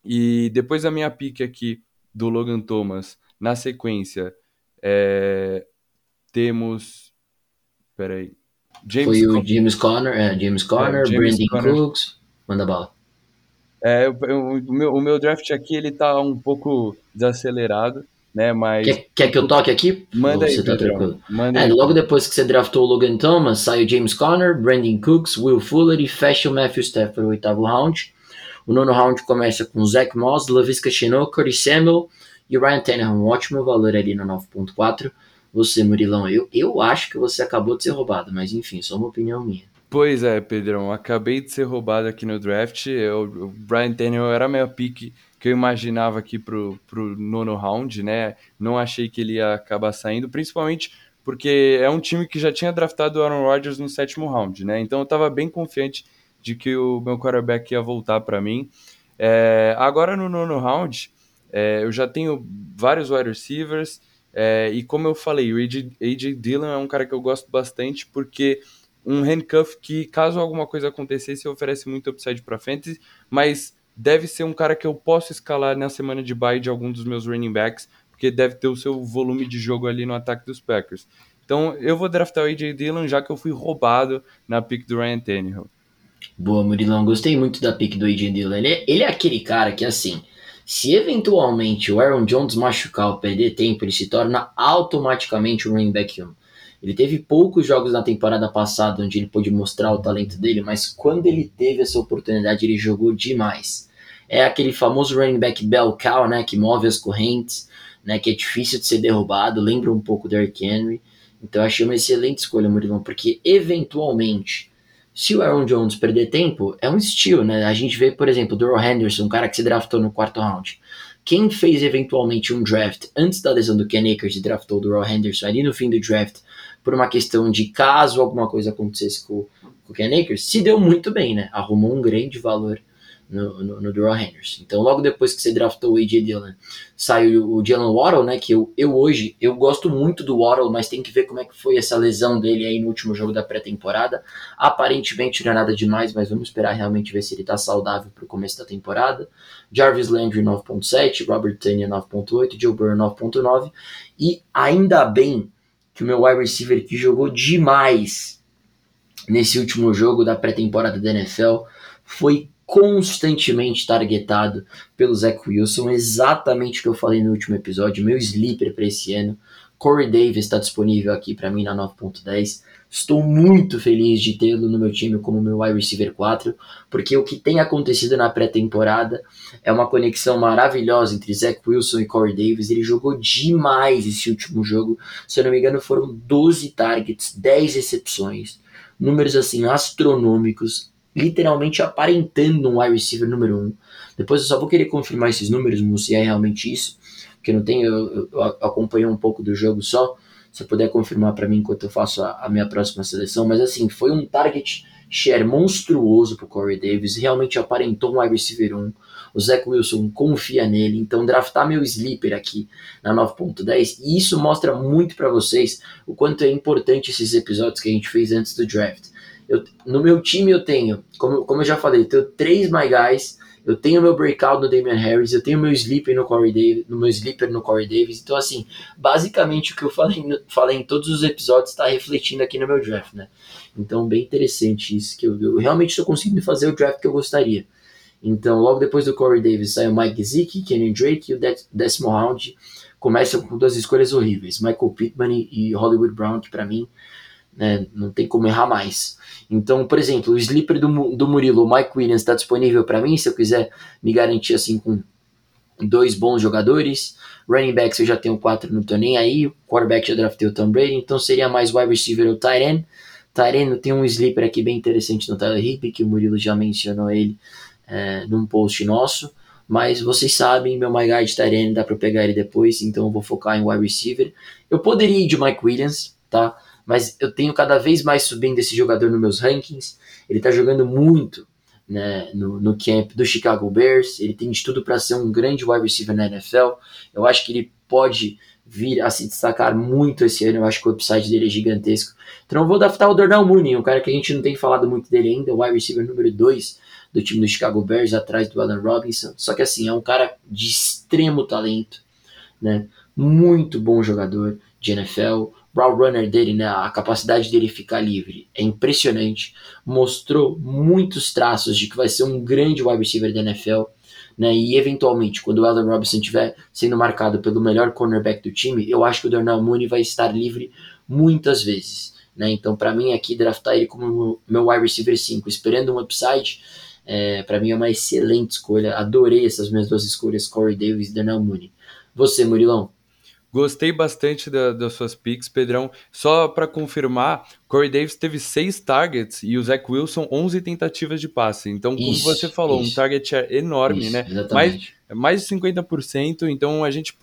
E depois da minha pick aqui do Logan Thomas Na sequência, é, temos. Peraí. James Foi o James Conner, é, James Conner, é, Brandon Cooks. Manda bala. É, o, o, meu, o meu draft aqui ele tá um pouco desacelerado, né? Mas. Quer, quer que eu toque aqui? Manda aí, tá tranquilo? Manda é, aí. Logo depois que você draftou o Logan Thomas, sai o James Conner, Brandon Cooks, Will Fuller e fecha o Matthew Stafford no oitavo round. O nono round começa com Zach Moss, Lavisca Chenot, Cody Samuel e Ryan Tannehill. Um ótimo valor ali no 9.4. Você, Murilão, eu, eu acho que você acabou de ser roubado, mas enfim, só uma opinião minha. Pois é, Pedrão, acabei de ser roubado aqui no draft. Eu, o Brian Tannehill era a minha pick que eu imaginava aqui pro, pro nono round, né? Não achei que ele ia acabar saindo, principalmente porque é um time que já tinha draftado o Aaron Rodgers no sétimo round, né? Então eu estava bem confiante de que o meu quarterback ia voltar para mim. É, agora no nono round, é, eu já tenho vários wide receivers, é, e como eu falei, o AJ, Dillon é um cara que eu gosto bastante porque um handcuff que, caso alguma coisa acontecesse, oferece muito upside para fantasy, mas deve ser um cara que eu posso escalar na semana de bye de algum dos meus running backs, porque deve ter o seu volume de jogo ali no ataque dos Packers. Então eu vou draftar o AJ Dillon já que eu fui roubado na pick do Ryan Tannehill. Boa, Murilão. Gostei muito da pick do AJ Dillon. Ele é, ele é aquele cara que, assim, se eventualmente o Aaron Jones machucar ou perder tempo, ele se torna automaticamente um running back 1. Ele teve poucos jogos na temporada passada onde ele pôde mostrar o talento dele, mas quando ele teve essa oportunidade, ele jogou demais. É aquele famoso running back bell cow, né, que move as correntes, né, que é difícil de ser derrubado, lembra um pouco do Eric Henry. Então eu achei uma excelente escolha, Murilão, porque eventualmente, se o Aaron Jones perder tempo, é um estilo, né? A gente vê, por exemplo, o Doral Henderson, um cara que se draftou no quarto round. Quem fez eventualmente um draft antes da lesão do Ken Akers e draftou o Doral Henderson ali no fim do draft por uma questão de caso alguma coisa acontecesse com, com o Ken Akers, se deu muito bem, né? Arrumou um grande valor no, no, no Draw Henderson. Então, logo depois que você draftou o A.J. Dillon, saiu o Jalen Waddle, né? Que eu, eu hoje, eu gosto muito do Waddle, mas tem que ver como é que foi essa lesão dele aí no último jogo da pré-temporada. Aparentemente não é nada demais, mas vamos esperar realmente ver se ele tá saudável pro começo da temporada. Jarvis Landry 9.7, Robert Tanya 9.8, Joe Burrow 9.9 e ainda bem que o meu wide receiver que jogou demais nesse último jogo da pré-temporada da NFL foi constantemente targetado pelo Zach Wilson, exatamente o que eu falei no último episódio, meu sleeper para esse ano. Corey Davis está disponível aqui para mim na 9.10. Estou muito feliz de tê-lo no meu time como meu wide receiver 4, porque o que tem acontecido na pré-temporada é uma conexão maravilhosa entre Zach Wilson e Corey Davis. Ele jogou demais esse último jogo. Se eu não me engano, foram 12 targets, 10 recepções. Números assim astronômicos, literalmente aparentando um wide receiver número 1. Depois eu só vou querer confirmar esses números, se é realmente isso, porque não tenho, eu, eu acompanhei um pouco do jogo só. Se puder confirmar para mim enquanto eu faço a, a, minha próxima seleção, mas assim, foi um target share monstruoso pro Corey Davis, realmente aparentou um wide receiver 1, o Zach Wilson confia nele, então draftar meu sleeper aqui na 9.10, e isso mostra muito para vocês o quanto é importante esses episódios que a gente fez antes do draft. Eu, no meu time eu tenho, como, como eu já falei, eu tenho três my guys, eu tenho meu breakout no Damian Harris, eu tenho meu sleeper no Corey Davis, no meu sleeper no Corey Davis. Então, assim, basicamente o que eu falei, falei em todos os episódios está refletindo aqui no meu draft, né? Então, bem interessante isso, que eu, eu realmente estou conseguindo fazer o draft que eu gostaria. Então, logo depois do Corey Davis sai o Mike Gesicki, Kenny Drake e o décimo round começa com duas escolhas horríveis, Michael Pittman e Hollywood Brown, que para mim né, não tem como errar mais. Então, por exemplo, o sleeper do, do Murilo, o Mike Williams, está disponível para mim, se eu quiser me garantir assim com dois bons jogadores. Running backs eu já tenho quatro, não tô nem aí. Quarterback já draftei o Tom Brady, então seria mais wide receiver o Tyren. Tyren tem um sleeper aqui bem interessante no Tyler Hip, que o Murilo já mencionou ele é, num post nosso. Mas vocês sabem, meu My Guide Tyren dá para pegar ele depois, então eu vou focar em wide receiver. Eu poderia ir de Mike Williams, tá? Mas eu tenho cada vez mais subindo esse jogador nos meus rankings. Ele está jogando muito né, no, no camp do Chicago Bears. Ele tem de tudo para ser um grande wide receiver na NFL. Eu acho que ele pode vir a se destacar muito esse ano. Eu acho que o upside dele é gigantesco. Então eu vou adaptar o Darnell Mooney, um cara que a gente não tem falado muito dele ainda, o wide receiver número 2 do time do Chicago Bears, atrás do Allen Robinson. Só que assim, é um cara de extremo talento, né? muito bom jogador de NFL. Brown runner dele, né, a capacidade dele ficar livre é impressionante. Mostrou muitos traços de que vai ser um grande wide receiver da NFL. Né, e eventualmente, quando o Allen Robinson estiver sendo marcado pelo melhor cornerback do time, eu acho que o Darnell Mooney vai estar livre muitas vezes. Né? Então, para mim, aqui draftar ele como meu wide receiver 5, esperando um upside, é, para mim é uma excelente escolha. Adorei essas minhas duas escolhas, Corey Davis e Darnell Mooney. Você, Murilão? Gostei bastante da, das suas picks, Pedrão. Só para confirmar, Corey Davis teve seis targets e o Zach Wilson 11 tentativas de passe. Então, como isso, você falou, isso. um target é enorme, isso, né? Exatamente. Mais, mais de 50%. Então, a gente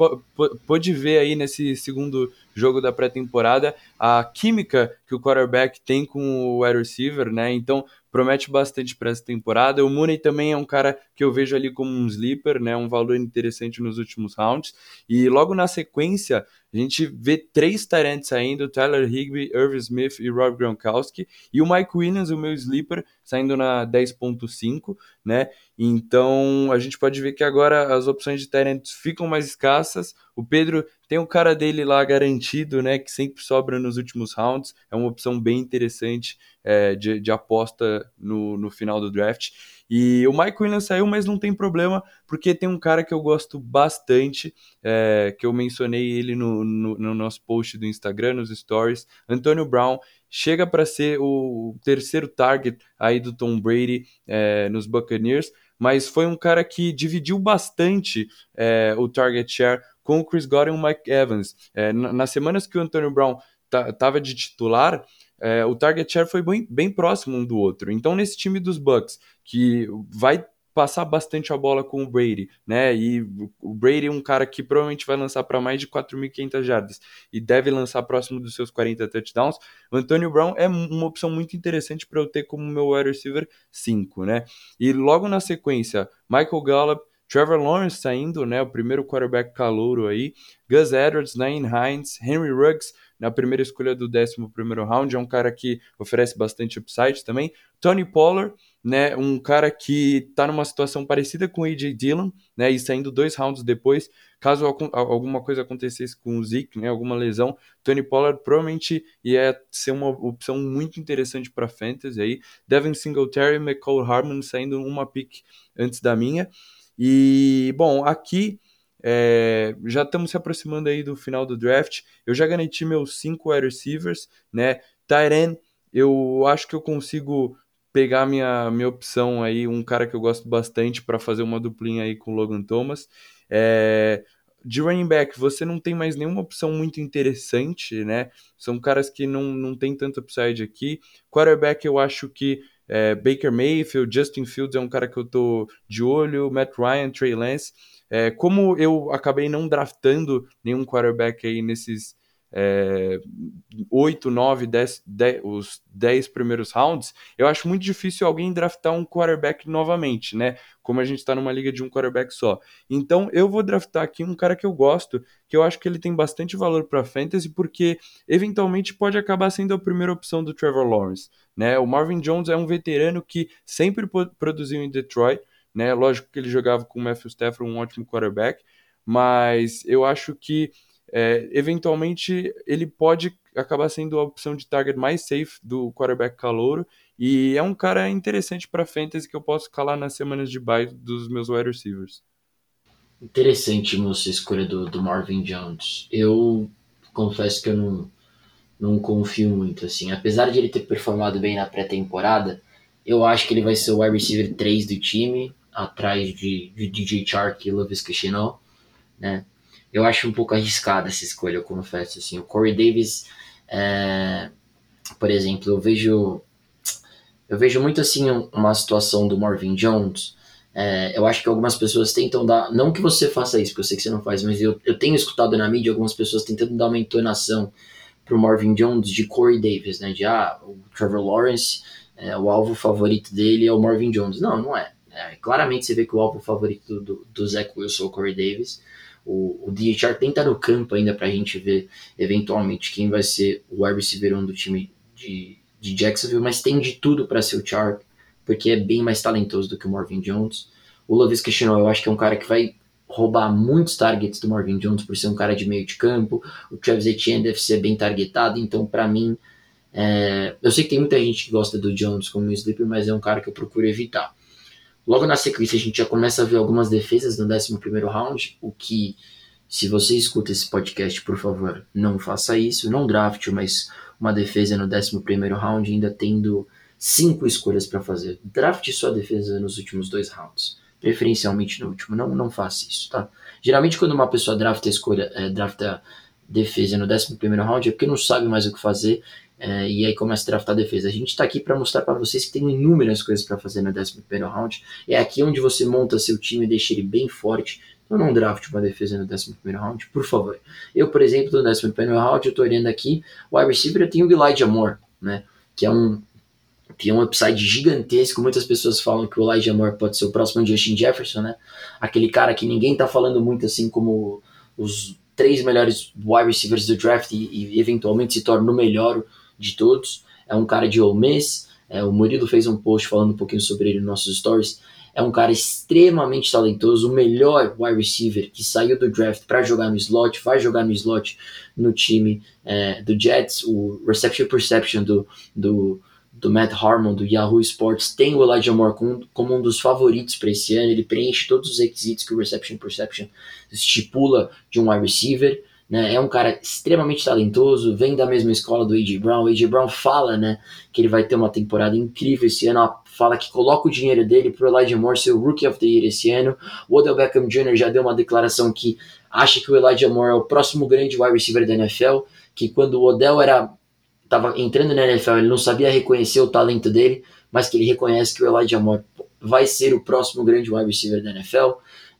pôde ver aí nesse segundo jogo da pré-temporada a química que o quarterback tem com o wide receiver, né? Então, promete bastante para essa temporada. O Mooney também é um cara que eu vejo ali como um sleeper, né, um valor interessante nos últimos rounds. E logo na sequência, a gente vê três tarentes saindo, Tyler Higby, Irv Smith e Rob Gronkowski, e o Mike Williams, o meu sleeper, saindo na 10.5, né? Então, a gente pode ver que agora as opções de tarentes ficam mais escassas. O Pedro tem o cara dele lá garantido, né, que sempre sobra nos últimos rounds. É uma opção bem interessante é, de, de aposta no, no final do draft. E o Mike Williams saiu, mas não tem problema, porque tem um cara que eu gosto bastante, é, que eu mencionei ele no, no, no, nosso post do Instagram, nos stories, Antônio Brown, chega para ser o terceiro target aí do Tom Brady é, nos Buccaneers, mas foi um cara que dividiu bastante é, o target share com o Chris Godwin e o Mike Evans. É, nas semanas que o Antônio Brown estava de titular, é, o target share foi bem, bem próximo um do outro. Então, nesse time dos Bucks, que vai passar bastante a bola com o Brady, né? E o Brady é um cara que provavelmente vai lançar para mais de 4.500 jardas e deve lançar próximo dos seus 40 touchdowns. O Antonio Brown é uma opção muito interessante para eu ter como meu wide receiver 5, né? E logo na sequência, Michael Gallup, Trevor Lawrence saindo, né? O primeiro quarterback calouro aí, Gus Edwards, Nain Hines, Henry Ruggs na primeira escolha do 11 round, é um cara que oferece bastante upside também. Tony Pollard, né, um cara que está numa situação parecida com o AJ Dillon, né, e saindo dois rounds depois, caso alguma coisa acontecesse com o Zeke, né, alguma lesão, Tony Pollard provavelmente ia ser uma opção muito interessante para fantasy aí. Devin Singletary, McCall Harmon saindo uma pick antes da minha. E bom, aqui é, já estamos se aproximando aí do final do draft. Eu já garanti meus cinco wide receivers, né? Tyren, eu acho que eu consigo pegar minha, minha opção aí, um cara que eu gosto bastante para fazer uma duplinha aí com o Logan Thomas. É, de running back, você não tem mais nenhuma opção muito interessante, né? São caras que não, não tem tanto upside aqui. Quarterback, eu acho que é, Baker Mayfield, Justin Fields é um cara que eu tô de olho, Matt Ryan, Trey Lance. É, como eu acabei não draftando nenhum quarterback aí nesses é, 8, 9, 10, 10, os 10 primeiros rounds, eu acho muito difícil alguém draftar um quarterback novamente, né? Como a gente está numa liga de um quarterback só. Então eu vou draftar aqui um cara que eu gosto, que eu acho que ele tem bastante valor para fantasy, porque eventualmente pode acabar sendo a primeira opção do Trevor Lawrence. Né? O Marvin Jones é um veterano que sempre produziu em Detroit, né? Lógico que ele jogava com o Matthew Stafford, um ótimo quarterback, mas eu acho que é, eventualmente ele pode acabar sendo a opção de target mais safe do quarterback calouro e é um cara interessante para fantasy que eu posso calar nas semanas de bye dos meus wide receivers. Interessante moça escolha do, do Marvin Jones. Eu confesso que eu não, não confio muito assim, apesar de ele ter performado bem na pré-temporada, eu acho que ele vai ser o wide receiver 3 do time atrás de, de DJ Chark e Lovis Chenault, né? Eu acho um pouco arriscada essa escolha, eu confesso, assim. O Corey Davis, é, por exemplo, eu vejo eu vejo muito assim uma situação do Marvin Jones. É, eu acho que algumas pessoas tentam dar, não que você faça isso, porque eu sei que você não faz, mas eu, eu tenho escutado na mídia algumas pessoas tentando dar uma entonação pro Marvin Jones de Corey Davis, né? De ah, o Trevor Lawrence, é, o alvo favorito dele é o Marvin Jones. Não, não é. É, claramente você vê que o alvo favorito do, do Zach Wilson é o Corey Davis. O, o DHR tem estar no campo ainda para a gente ver eventualmente quem vai ser o receiver do time de, de Jacksonville, mas tem de tudo para ser o Chark, porque é bem mais talentoso do que o Marvin Jones. O Lovis Cristiano, eu acho que é um cara que vai roubar muitos targets do Marvin Jones por ser um cara de meio de campo. O Travis Etienne deve ser bem targetado, então para mim, é, eu sei que tem muita gente que gosta do Jones como sleeper, mas é um cara que eu procuro evitar. Logo na sequência a gente já começa a ver algumas defesas no 11 round, o que, se você escuta esse podcast, por favor, não faça isso, não draft, mas uma defesa no 11 round ainda tendo cinco escolhas para fazer. Draft sua defesa nos últimos dois rounds preferencialmente no último. Não, não faça isso, tá? Geralmente quando uma pessoa drafta escolha, é, drafta defesa no 11 round é porque não sabe mais o que fazer é, e aí começa a draftar a defesa. A gente está aqui para mostrar para vocês que tem inúmeras coisas para fazer no 11 round. É aqui onde você monta seu time e deixa ele bem forte. Então não draft uma defesa no 11 round, por favor. Eu, por exemplo, no 11 round, eu estou olhando aqui, o wide receiver tenho o Elijah Moore, né? Que é um, tem um upside gigantesco. Muitas pessoas falam que o Elijah Moore pode ser o próximo Justin Jefferson, né? Aquele cara que ninguém tá falando muito assim como os três melhores wide receivers do draft e, e eventualmente se torna o melhor de todos. É um cara de Ole. É, o Murilo fez um post falando um pouquinho sobre ele nos nossos stories. É um cara extremamente talentoso, o melhor wide receiver que saiu do draft para jogar no slot, vai jogar no slot no time é, do Jets. O reception perception do, do do Matt Harmon, do Yahoo Sports, tem o Elijah Moore como um dos favoritos para esse ano. Ele preenche todos os requisitos que o Reception Perception estipula de um wide receiver. Né? É um cara extremamente talentoso, vem da mesma escola do A.J. Brown. O A.J. Brown fala né, que ele vai ter uma temporada incrível esse ano, fala que coloca o dinheiro dele para o Elijah Moore ser o Rookie of the Year esse ano. O Odell Beckham Jr. já deu uma declaração que acha que o Elijah Moore é o próximo grande wide receiver da NFL, que quando o Odell era estava entrando na NFL, ele não sabia reconhecer o talento dele, mas que ele reconhece que o Elijah Moore vai ser o próximo grande wide receiver da NFL.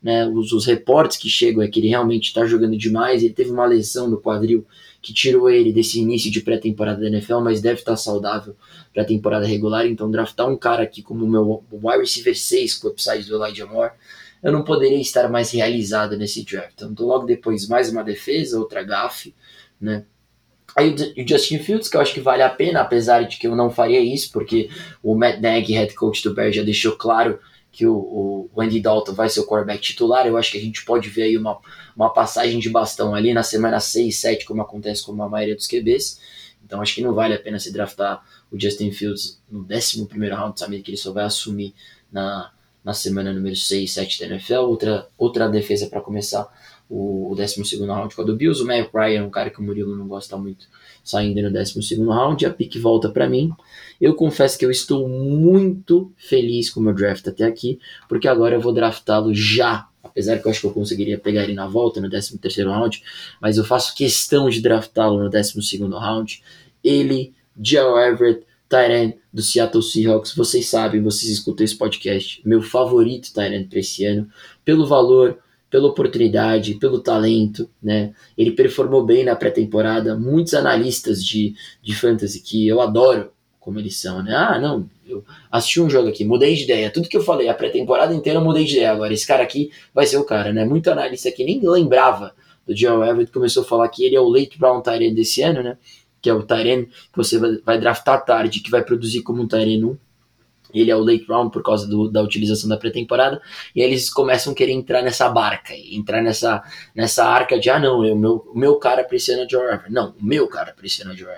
Né, os, os reportes que chegam é que ele realmente está jogando demais. Ele teve uma lesão no quadril que tirou ele desse início de pré-temporada da NFL, mas deve estar tá saudável para a temporada regular. Então, draftar um cara aqui como o meu wide receiver 6 com o upside do Elijah Moore, eu não poderia estar mais realizado nesse draft. Então, logo depois, mais uma defesa, outra gafe, né? Aí o Justin Fields, que eu acho que vale a pena, apesar de que eu não faria isso, porque o Matt Nagy, head coach do Bears, já deixou claro que o, o Andy Dalton vai ser o quarterback titular. Eu acho que a gente pode ver aí uma, uma passagem de bastão ali na semana 6, 7, como acontece com a maioria dos QBs. Então acho que não vale a pena se draftar o Justin Fields no 11 round, sabendo que ele só vai assumir na, na semana número 6, 7 da NFL. Outra, outra defesa para começar o, o 12 round com a do Bills. O Matt Ryan, um cara que o Murilo não gosta muito, saindo no 12 round. A pick volta para mim. Eu confesso que eu estou muito feliz com o meu draft até aqui, porque agora eu vou draftá-lo já. Apesar que eu acho que eu conseguiria pegar ele na volta, no 13 round, mas eu faço questão de draftá-lo no 12 round. Ele, Joe Everett, Tyrant do Seattle Seahawks, vocês sabem, vocês escutam esse podcast, meu favorito Tyrant para esse ano, pelo valor, pela oportunidade, pelo talento, né? Ele performou bem na pré-temporada. Muitos analistas de, de fantasy que eu adoro como eles são, né? Ah, não, eu assisti um jogo aqui, mudei de ideia. Tudo que eu falei a pré-temporada inteira eu mudei de ideia. Agora, esse cara aqui vai ser o cara, né? Muito analista que nem lembrava do Joe Everett começou a falar que ele é o late round Tyrene desse ano, né? Que é o Tyrene que você vai draftar tarde, que vai produzir como um Tyrene 1 ele é o late round por causa do, da utilização da pré-temporada, e aí eles começam a querer entrar nessa barca, entrar nessa, nessa arca de, ah não, o meu, meu cara precisa de Joe Não, o meu cara precisa de Joe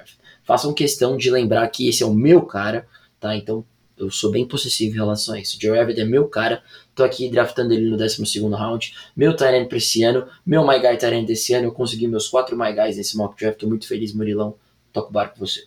Façam questão de lembrar que esse é o meu cara, tá? Então, eu sou bem possessivo em relação a isso. Joe Everett é meu cara, tô aqui draftando ele no 12 round, meu Tyrant pra esse ano, meu My Guy Tyrant desse ano, eu consegui meus quatro My Guys nesse mock draft, tô muito feliz, Murilão, toco o barco com você.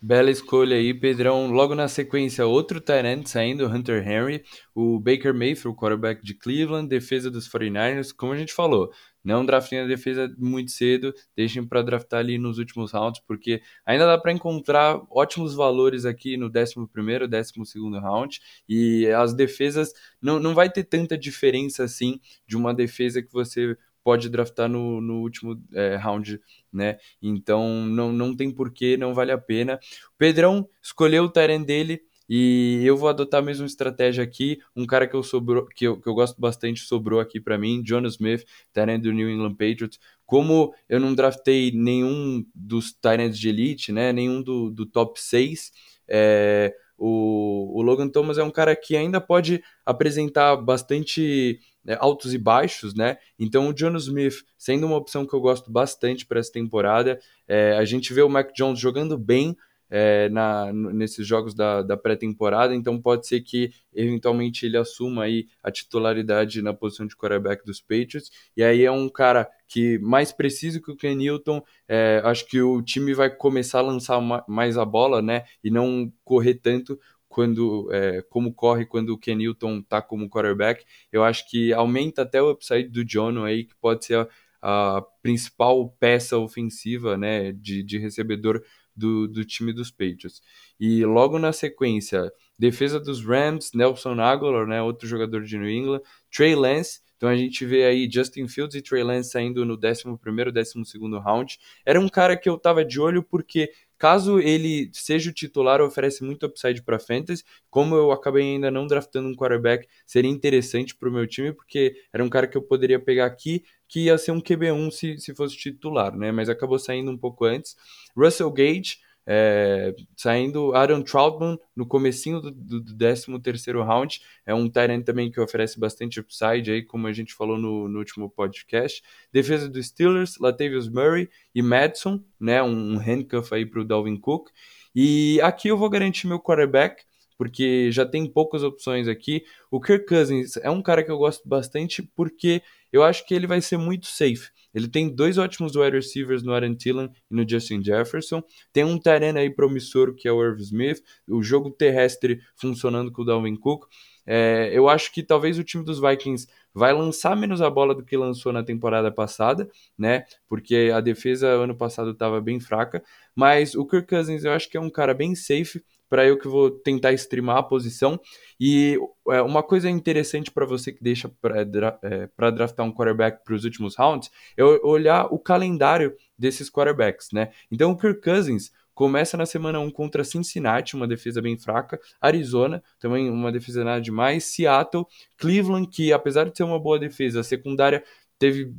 Bela escolha aí, Pedrão. Logo na sequência, outro Tyrant saindo, Hunter Henry, o Baker Mayfield, quarterback de Cleveland, defesa dos 49ers. Como a gente falou, não draftem a defesa muito cedo, deixem para draftar ali nos últimos rounds, porque ainda dá para encontrar ótimos valores aqui no 11º, 12º round, e as defesas não, não vai ter tanta diferença assim de uma defesa que você pode draftar no, no último é, round, né? Então não, não tem porquê, não vale a pena. O Pedrão escolheu o Tyrant dele e eu vou adotar a mesma estratégia aqui. Um cara que eu, sobrou, que eu, que eu gosto bastante sobrou aqui para mim, Jonas Smith, Tyrant do New England Patriots. Como eu não draftei nenhum dos Tyrants de elite, né? Nenhum do, do top 6, é, o, o Logan Thomas é um cara que ainda pode apresentar bastante né, altos e baixos, né? Então o John Smith sendo uma opção que eu gosto bastante para essa temporada. É, a gente vê o Mac Jones jogando bem, é, na, nesses jogos da, da pré-temporada, então pode ser que eventualmente ele assuma aí a titularidade na posição de quarterback dos Patriots, e aí é um cara que mais preciso que o Ken Newton, é, acho que o time vai começar a lançar mais a bola, né, e não correr tanto quando é, como corre quando o Ken Newton tá como quarterback, eu acho que aumenta até o upside do John aí, que pode ser a, a principal peça ofensiva, né, de, de recebedor do, do time dos Patriots. E logo na sequência, defesa dos Rams, Nelson Aguilar, né, outro jogador de New England, Trey Lance, então a gente vê aí Justin Fields e Trey Lance saindo no 11º, 12º round. Era um cara que eu tava de olho porque caso ele seja o titular, oferece muito upside para fantasy. Como eu acabei ainda não draftando um quarterback, seria interessante para o meu time porque era um cara que eu poderia pegar aqui que ia ser um QB1 se, se fosse titular, né? Mas acabou saindo um pouco antes. Russell Gage, é, saindo Aaron Troutman no comecinho do, do, do 13º round, é um Tyrant também que oferece bastante upside aí, como a gente falou no, no último podcast. Defesa dos Steelers, Latavius Murray e Madison, né, um handcuff aí para o Dalvin Cook. E aqui eu vou garantir meu quarterback, porque já tem poucas opções aqui. O Kirk Cousins é um cara que eu gosto bastante porque eu acho que ele vai ser muito safe. Ele tem dois ótimos wide receivers no Aaron Tillan e no Justin Jefferson. Tem um terreno aí promissor que é o Irv Smith. O jogo terrestre funcionando com o Dalvin Cook. É, eu acho que talvez o time dos Vikings vai lançar menos a bola do que lançou na temporada passada, né? Porque a defesa ano passado estava bem fraca. Mas o Kirk Cousins eu acho que é um cara bem safe para eu que vou tentar streamar a posição. E é, uma coisa interessante para você que deixa para é, draftar um quarterback para os últimos rounds é olhar o calendário desses quarterbacks, né? Então o Kirk Cousins começa na semana 1 contra Cincinnati, uma defesa bem fraca, Arizona, também uma defesa nada demais, Seattle, Cleveland, que apesar de ser uma boa defesa, secundária teve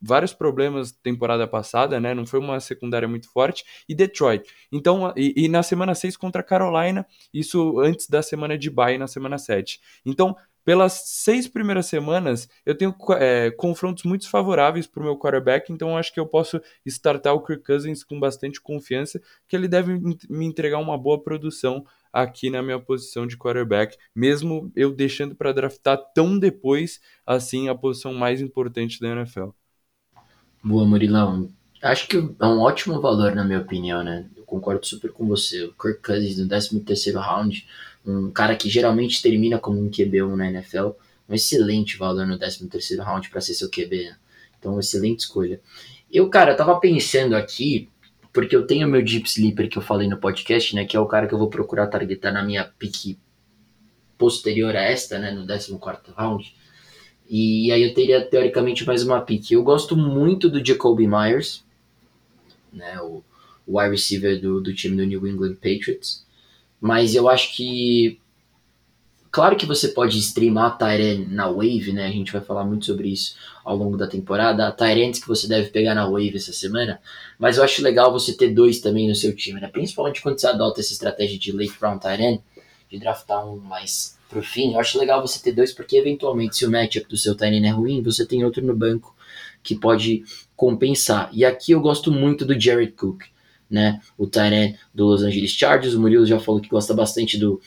vários problemas temporada passada, né? Não foi uma secundária muito forte. E Detroit. Então, e, e na semana 6 contra Carolina, isso antes da semana de bye na semana 7. Então, pelas seis primeiras semanas, eu tenho é, confrontos muito favoráveis para o meu quarterback, então acho que eu posso startar o Kirk Cousins com bastante confiança, que ele deve me entregar uma boa produção aqui na minha posição de quarterback, mesmo eu deixando para draftar tão depois, assim, a posição mais importante da NFL. Boa, Murilão. Acho que é um ótimo valor, na minha opinião, né? Eu concordo super com você. O Kirk Cousins no 13º round, um cara que geralmente termina como um QB1 na NFL, um excelente valor no 13º round para ser seu QB. Né? Então, excelente escolha. Eu, cara, tava pensando aqui, porque eu tenho meu Deep Sleeper que eu falei no podcast, né? Que é o cara que eu vou procurar targetar na minha pick posterior a esta, né? No 14º round. E aí eu teria teoricamente mais uma pick. Eu gosto muito do Jacoby Myers, né, o, o wide receiver do, do time do New England Patriots. Mas eu acho que. Claro que você pode streamar Tyren na Wave, né? A gente vai falar muito sobre isso ao longo da temporada. Tyrants que você deve pegar na Wave essa semana. Mas eu acho legal você ter dois também no seu time, né? Principalmente quando você adota essa estratégia de late round Tyren, de draftar um mais pro fim, eu acho legal você ter dois, porque eventualmente, se o matchup do seu Tyrene é ruim, você tem outro no banco que pode compensar. E aqui eu gosto muito do Jared Cook, né? O Tyrene do Los Angeles Chargers. O Murilo já falou que gosta bastante do,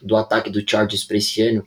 do ataque do Chargers para esse ano.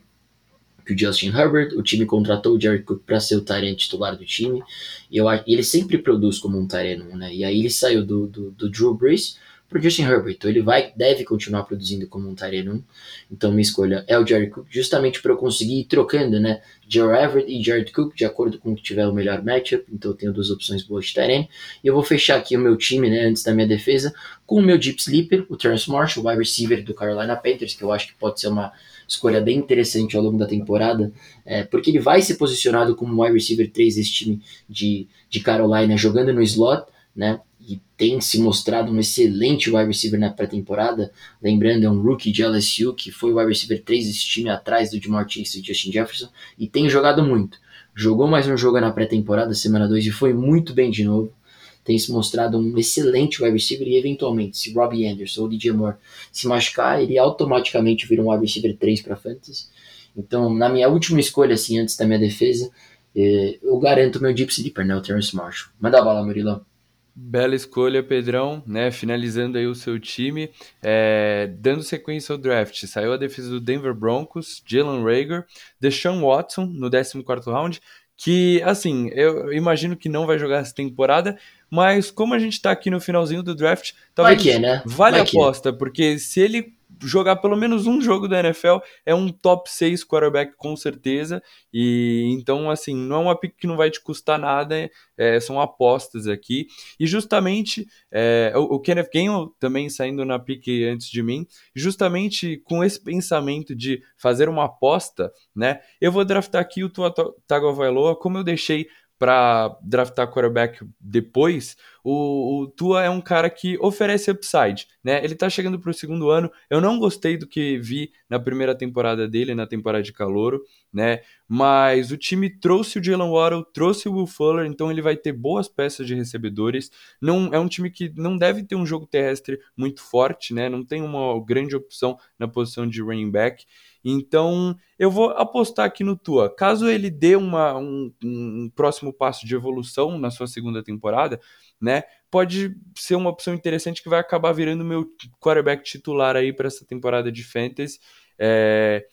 Que o Justin Herbert, o time contratou o Jared Cook para ser o Tyrene titular do time. E eu, ele sempre produz como um Tyrene, né? E aí ele saiu do, do, do Drew Brees para Justin Herbert. Ele vai, deve continuar produzindo como um Tyrene Então minha escolha é o Jared Cook, justamente para eu conseguir ir trocando, né? Jared Everett e Jared Cook, de acordo com o que tiver o melhor matchup. Então eu tenho duas opções boas de Tyrene. E eu vou fechar aqui o meu time, né? Antes da minha defesa, com o meu Deep Sleeper, o Terrence Marshall, wide receiver do Carolina Panthers, que eu acho que pode ser uma escolha bem interessante ao longo da temporada, é, porque ele vai ser posicionado como wide receiver 3 desse time de, de Carolina, jogando no slot, né? E tem se mostrado um excelente wide receiver na pré-temporada. Lembrando, é um rookie de LSU que foi o wide receiver 3 desse time atrás do Jamar Chase e Justin Jefferson e tem jogado muito. Jogou mais um jogo na pré-temporada, semana 2, e foi muito bem de novo. tem se mostrado um excelente wide receiver e eventualmente, se Robbie Anderson ou DJ Moore se machucar, ele automaticamente vira um wide receiver 3 para fantasy. Então, na minha última escolha, assim, antes da minha defesa, eh, eu garanto meu deep sleeper, né, o Terrence Marshall. Manda bala, Murilão. Bela escolha, Pedrão, né? Finalizando aí o seu time, é, dando sequência ao draft. Saiu a defesa do Denver Broncos, Jalen Rager, Deshaun Watson no 14 round, que, assim, eu imagino que não vai jogar essa temporada, mas como a gente tá aqui no finalzinho do draft, talvez que, né? vale a aposta, porque se ele jogar pelo menos um jogo da NFL, é um top 6 quarterback com certeza. E então, assim, não é uma pick que não vai te custar nada, é, são apostas aqui. E justamente é, o, o, Kenneth Gainwell também saindo na pick antes de mim, justamente com esse pensamento de fazer uma aposta, né? Eu vou draftar aqui o Tua Tagovailoa, como eu deixei para draftar quarterback depois, o, o, Tua é um cara que oferece upside, né? Ele tá chegando pro segundo ano. Eu não gostei do que vi na primeira temporada dele, na temporada de calouro, né? Mas o time trouxe o Jalen Waddle, trouxe o Will Fuller, então ele vai ter boas peças de recebedores. Não é um time que não deve ter um jogo terrestre muito forte, né? Não tem uma grande opção na posição de running back. Então, eu vou apostar aqui no Tua. Caso ele dê uma, um, um próximo passo de evolução na sua segunda temporada, né? Pode ser uma opção interessante que vai acabar virando meu quarterback titular aí para essa temporada de Fantasy. É,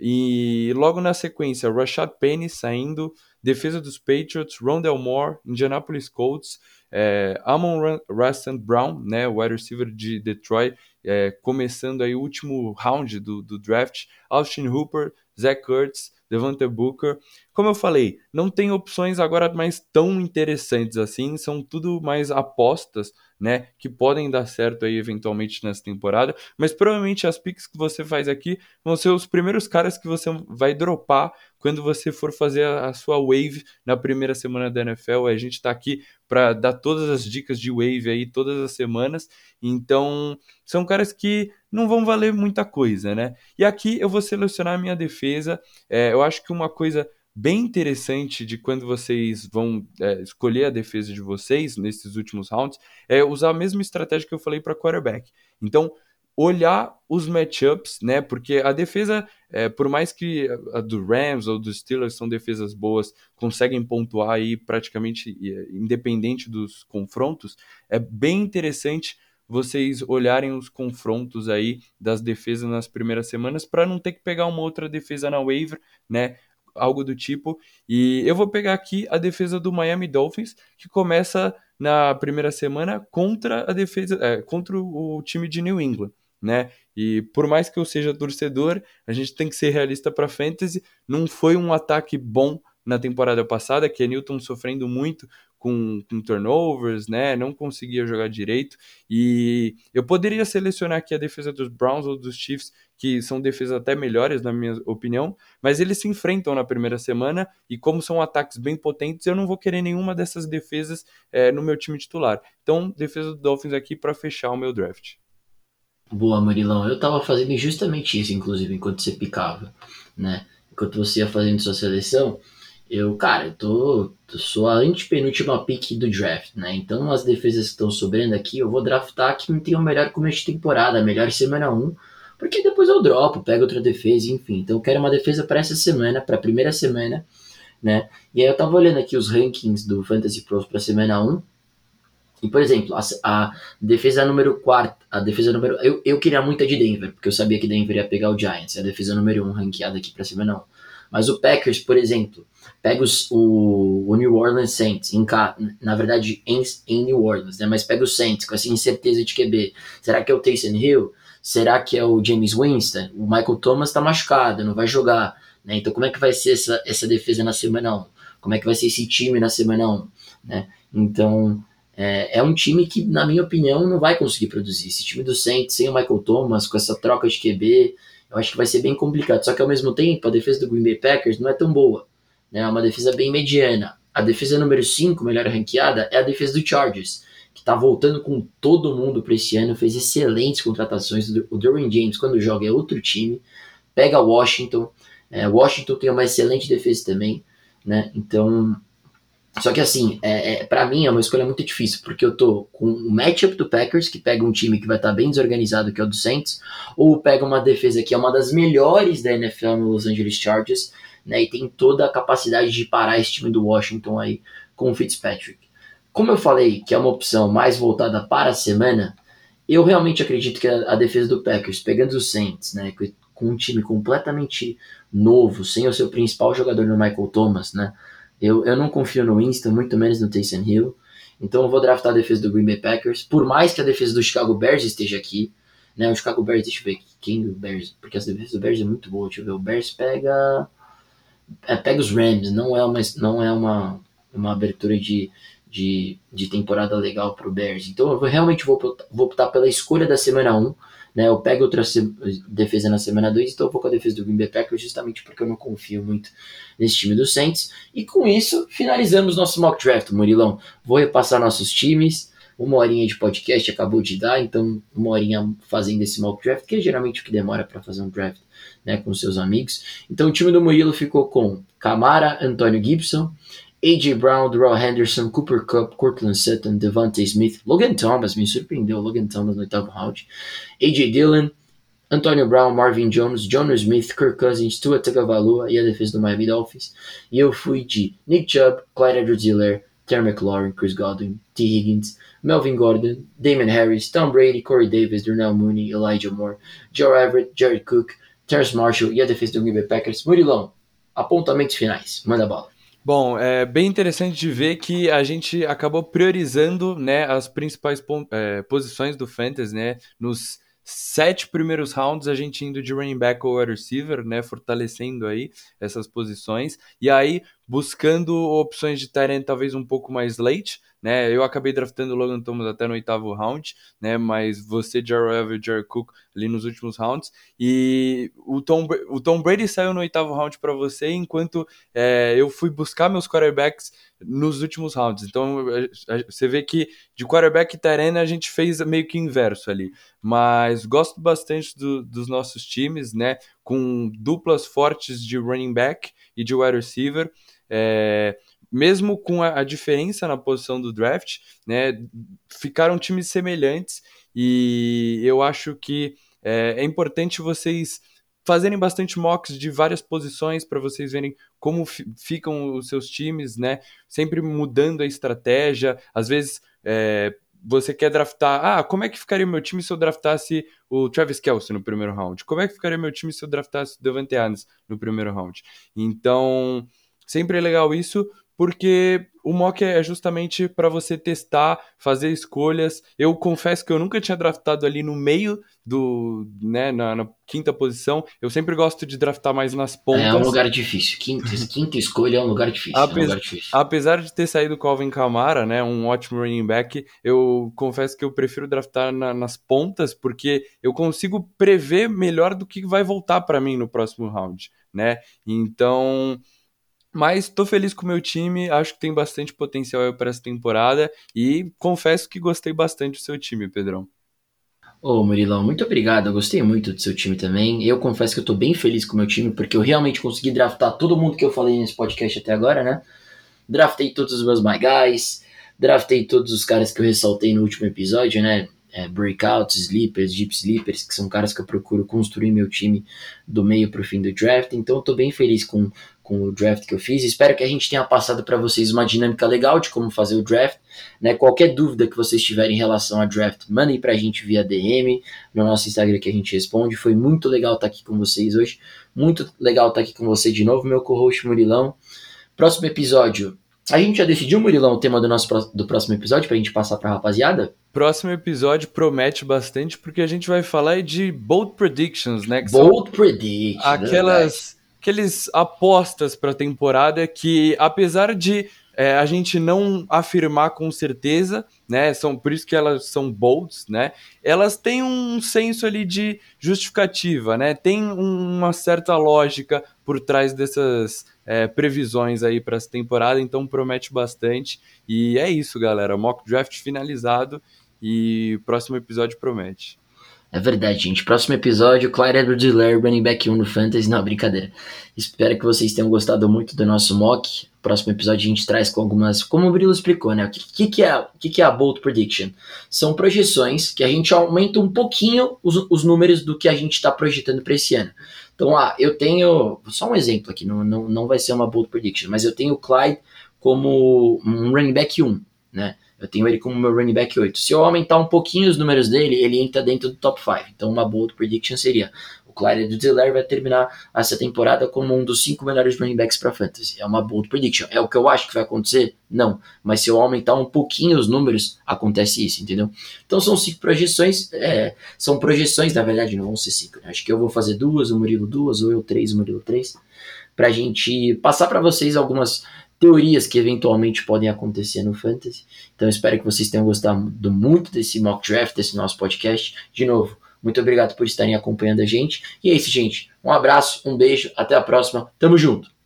e logo na sequência, Rashad Penny saindo, defesa dos Patriots, Rondell Moore, Indianapolis Colts, é, Amon Rustin Brown, né, o wide receiver de Detroit, é, começando aí o último round do, do draft, Austin Hooper, Zach Kurtz, Devante Booker. Como eu falei, não tem opções agora mais tão interessantes assim, são tudo mais apostas, né, que podem dar certo aí eventualmente nessa temporada, mas provavelmente as picks que você faz aqui vão ser os primeiros caras que você vai dropar quando você for fazer a, sua wave na primeira semana da NFL. A gente está aqui para dar todas as dicas de wave aí todas as semanas. Então, são caras que não vão valer muita coisa, né? E aqui eu vou selecionar a minha defesa. É, eu acho que uma coisa bem interessante de quando vocês vão é, escolher a defesa de vocês nesses últimos rounds é usar a mesma estratégia que eu falei para quarterback. Então, olhar os matchups, né? Porque a defesa, é, por mais que a do Rams ou dos Steelers são defesas boas, conseguem pontuar aí praticamente independente dos confrontos, é bem interessante vocês olharem os confrontos aí das defesas nas primeiras semanas para não ter que pegar uma outra defesa na waiver, né? Algo do tipo. E eu vou pegar aqui a defesa do Miami Dolphins, que começa na primeira semana contra a defesa, é, contra o time de New England né? E por mais que eu seja torcedor, a gente tem que ser realista para fantasy. Não foi um ataque bom na temporada passada, que é Newton sofrendo muito com, com, turnovers, né? Não conseguia jogar direito. E eu poderia selecionar aqui a defesa dos Browns ou dos Chiefs, que são defesas até melhores, na minha opinião, mas eles se enfrentam na primeira semana e, como são ataques bem potentes, eu não vou querer nenhuma dessas defesas é, no meu time titular. Então, defesa do Dolphins aqui para fechar o meu draft. Boa, Marilão. Eu tava fazendo justamente isso, inclusive, enquanto você picava, né? Enquanto você ia fazendo sua seleção, eu, cara, eu tô, eu sou a antepenúltima pick do draft, né? Então, as defesas que estão sobrando aqui, eu vou draftar que não tem o melhor começo de temporada, melhor semana 1, porque depois eu dropo, pego outra defesa, enfim. Então, eu quero uma defesa para essa semana, para a primeira semana, né? E aí eu tava olhando aqui os rankings do Fantasy Pros para semana 1, e, por exemplo, a, a, defesa número 4, a defesa número. Eu, eu queria muito a de Denver, porque eu sabia que Denver ia pegar o Giants, é a defesa número 1 um, ranqueada aqui pra cima, não. Mas o Packers, por exemplo, pega os, o, o, New Orleans Saints, em, na verdade em, em, New Orleans, né? Mas pega o Saints com essa incerteza de QB. Será que é o Taysom Hill? Será que é o James Winston? O Michael Thomas tá machucado, não vai jogar. Né? Então, como é que vai ser essa, essa defesa na semana 1? Como é que vai ser esse time na semana 1? Né? Então, é, é, um time que, na minha opinião, não vai conseguir produzir. Esse time do Saints, sem o Michael Thomas, com essa troca de QB, eu acho que vai ser bem complicado. Só que, ao mesmo tempo, a defesa do Green Bay Packers não é tão boa. Né? É uma defesa bem mediana. A defesa número 5, melhor ranqueada, é a defesa do Chargers, que está voltando com todo mundo para esse ano, fez excelentes contratações. O Dorian James, quando joga, é outro time. Pega Washington. É, Washington tem uma excelente defesa também. Né? Então, Só que assim, é, é, para mim é uma escolha muito difícil, porque eu tô com o matchup do Packers, que pega um time que vai estar tá bem desorganizado, que é o do Saints, ou pega uma defesa que é uma das melhores da NFL no Los Angeles Chargers, né, e tem toda a capacidade de parar esse time do Washington aí com o Fitzpatrick. Como eu falei que é uma opção mais voltada para a semana, eu realmente acredito que a, a defesa do Packers, pegando os Saints, né, com um time completamente novo, sem o seu principal jogador no Michael Thomas, né, eu, eu não confio no Winston, muito menos no Taysom Hill. Então eu vou draftar a defesa do Green Bay Packers. Por mais que a defesa do Chicago Bears esteja aqui, né? O Chicago Bears, deixa eu ver quem o Bears, porque a defesa do Bears é muito boa. Deixa eu ver, o Bears pega é, pega os Rams, não é uma não é uma, uma abertura de, de, de temporada legal para o Bears. Então eu realmente vou, vou optar pela escolha da semana 1 né? Eu pego outra defesa na semana 2, então eu vou com a defesa do Green Bay Packers justamente porque eu não confio muito nesse time do Saints. E com isso, finalizamos nosso mock draft, Murilão. Vou repassar nossos times. Uma horinha de podcast acabou de dar, então uma horinha fazendo esse mock draft, que é geralmente o que demora para fazer um draft né, com seus amigos. Então o time do Murilo ficou com Camara, Antônio Gibson, A.J. Brown, Darrell Henderson, Cooper Cup, Cortland Sutton, Devante Smith, Logan Thomas, me surpreendeu, Logan Thomas no oitavo round, A.J. Dillon, Antonio Brown, Marvin Jones, John Smith, Kirk Cousins, Tua Tagovailoa e a defesa do Miami Dolphins. E eu fui de Nick Chubb, Clyde Edwards-Helaire, Terry McLaurin, Chris Godwin, T. Higgins, Melvin Gordon, Damon Harris, Tom Brady, Corey Davis, Darnell Mooney, Elijah Moore, Joe Everett, Jared Cook, Terrence Marshall e a defesa do Green Bay Packers. Murilão, apontamentos finais. Manda bola. Bom, é bem interessante de ver que a gente acabou priorizando né, as principais é, posições do Fantasy, né? Nos sete primeiros rounds, a gente indo de running back ou wide receiver, né? Fortalecendo aí essas posições. E aí, buscando opções de Tyrant talvez um pouco mais late, né? Eu acabei draftando o Logan Thomas até no oitavo round, né? Mas você, Jarrell Everett Jared Cook ali nos últimos rounds. E o Tom, o Tom Brady saiu no oitavo round para você, enquanto é, eu fui buscar meus quarterbacks nos últimos rounds. Então você vê que de quarterback e Tyrene a gente fez meio que inverso ali. Mas gosto bastante do, dos nossos times, né? Com duplas fortes de running back e de wide receiver. É, mesmo com a, a, diferença na posição do draft, né, ficaram times semelhantes e eu acho que é, é importante vocês fazerem bastante mocks de várias posições para vocês verem como ficam os seus times, né? Sempre mudando a estratégia. Às vezes é, você quer draftar. Ah, como é que ficaria meu time se eu draftasse o Travis Kelsey no primeiro round? Como é que ficaria meu time se eu draftasse o Devante Adams no primeiro round? Então, sempre é legal isso, porque o mock é justamente para você testar, fazer escolhas. Eu confesso que eu nunca tinha draftado ali no meio do, né, na, na quinta posição. Eu sempre gosto de draftar mais nas pontas. É um lugar difícil. Quinta, quinta escolha é um lugar difícil. Apes, é um lugar difícil. Apesar de ter saído com Alvin Kamara, né, um ótimo running back, eu confesso que eu prefiro draftar na, nas pontas porque eu consigo prever melhor do que vai voltar para mim no próximo round, né? Então, mas estou feliz com o meu time, acho que tem bastante potencial para essa temporada e confesso que gostei bastante do seu time, Pedrão. Ô Murilão, muito obrigado, eu gostei muito do seu time também. Eu confesso que eu tô bem feliz com o meu time, porque eu realmente consegui draftar todo mundo que eu falei nesse podcast até agora, né? Draftei todos os meus my guys, draftei todos os caras que eu ressaltei no último episódio, né? É, breakouts, sleepers, deep sleepers, que são caras que eu procuro construir meu time do meio pro fim do draft. Então tô bem feliz com com o draft que eu fiz. Espero que a gente tenha passado para vocês uma dinâmica legal de como fazer o draft. Né? Qualquer dúvida que vocês tiverem em relação a draft, mandem para a gente via DM no nosso Instagram que a gente responde. Foi muito legal estar aqui com vocês hoje. Muito legal estar aqui com você de novo, meu co-host Murilão. Próximo episódio. A gente já decidiu, Murilão, o tema do nosso do próximo episódio para a gente passar para a rapaziada? Próximo episódio promete bastante porque a gente vai falar de bold predictions, né? bold predictions. Aquelas aqueles apostas para a temporada que, apesar de é, a gente não afirmar com certeza, né? São por isso que elas são bolds, né? Elas têm um senso ali de justificativa, né? Tem uma certa lógica por trás dessas é, previsões aí para essa temporada, então promete bastante. E é isso, galera. Mock draft finalizado e próximo episódio promete. É verdade, gente. Próximo episódio, Clyde Edwards-Helaire, running back 1 no Fantasy. Não, brincadeira. Espero que vocês tenham gostado muito do nosso mock. Próximo episódio a gente traz com algumas, como o Brilo explicou, né? O que, que, é, o que, que é a Bold Prediction? São projeções que a gente aumenta um pouquinho os, os números do que a gente está projetando para esse ano. Então, ah, eu tenho, só um exemplo aqui, não, não, não vai ser uma Bold Prediction, mas eu tenho o Clyde como um running back 1, né? Eu tenho ele como meu running back 8. Se eu aumentar um pouquinho os números dele, ele entra dentro do top 5. Então, uma bold prediction seria: Clyde Dudelaire vai terminar essa temporada como um dos cinco melhores running backs para fantasy. É uma bold prediction. É o que eu acho que vai acontecer? Não. Mas se eu aumentar um pouquinho os números, acontece isso, entendeu? Então, são cinco projeções. É, são projeções, na verdade, não vão ser cinco. Né? Acho que eu vou fazer duas, o Murilo duas, ou eu três, o Murilo três. Pra gente passar para vocês algumas teorias que eventualmente podem acontecer no Fantasy. Então espero que vocês tenham gostado muito desse mock draft, desse nosso podcast. De novo, muito obrigado por estarem acompanhando a gente. E é isso, gente. Um abraço, um beijo, até a próxima. Tamo junto.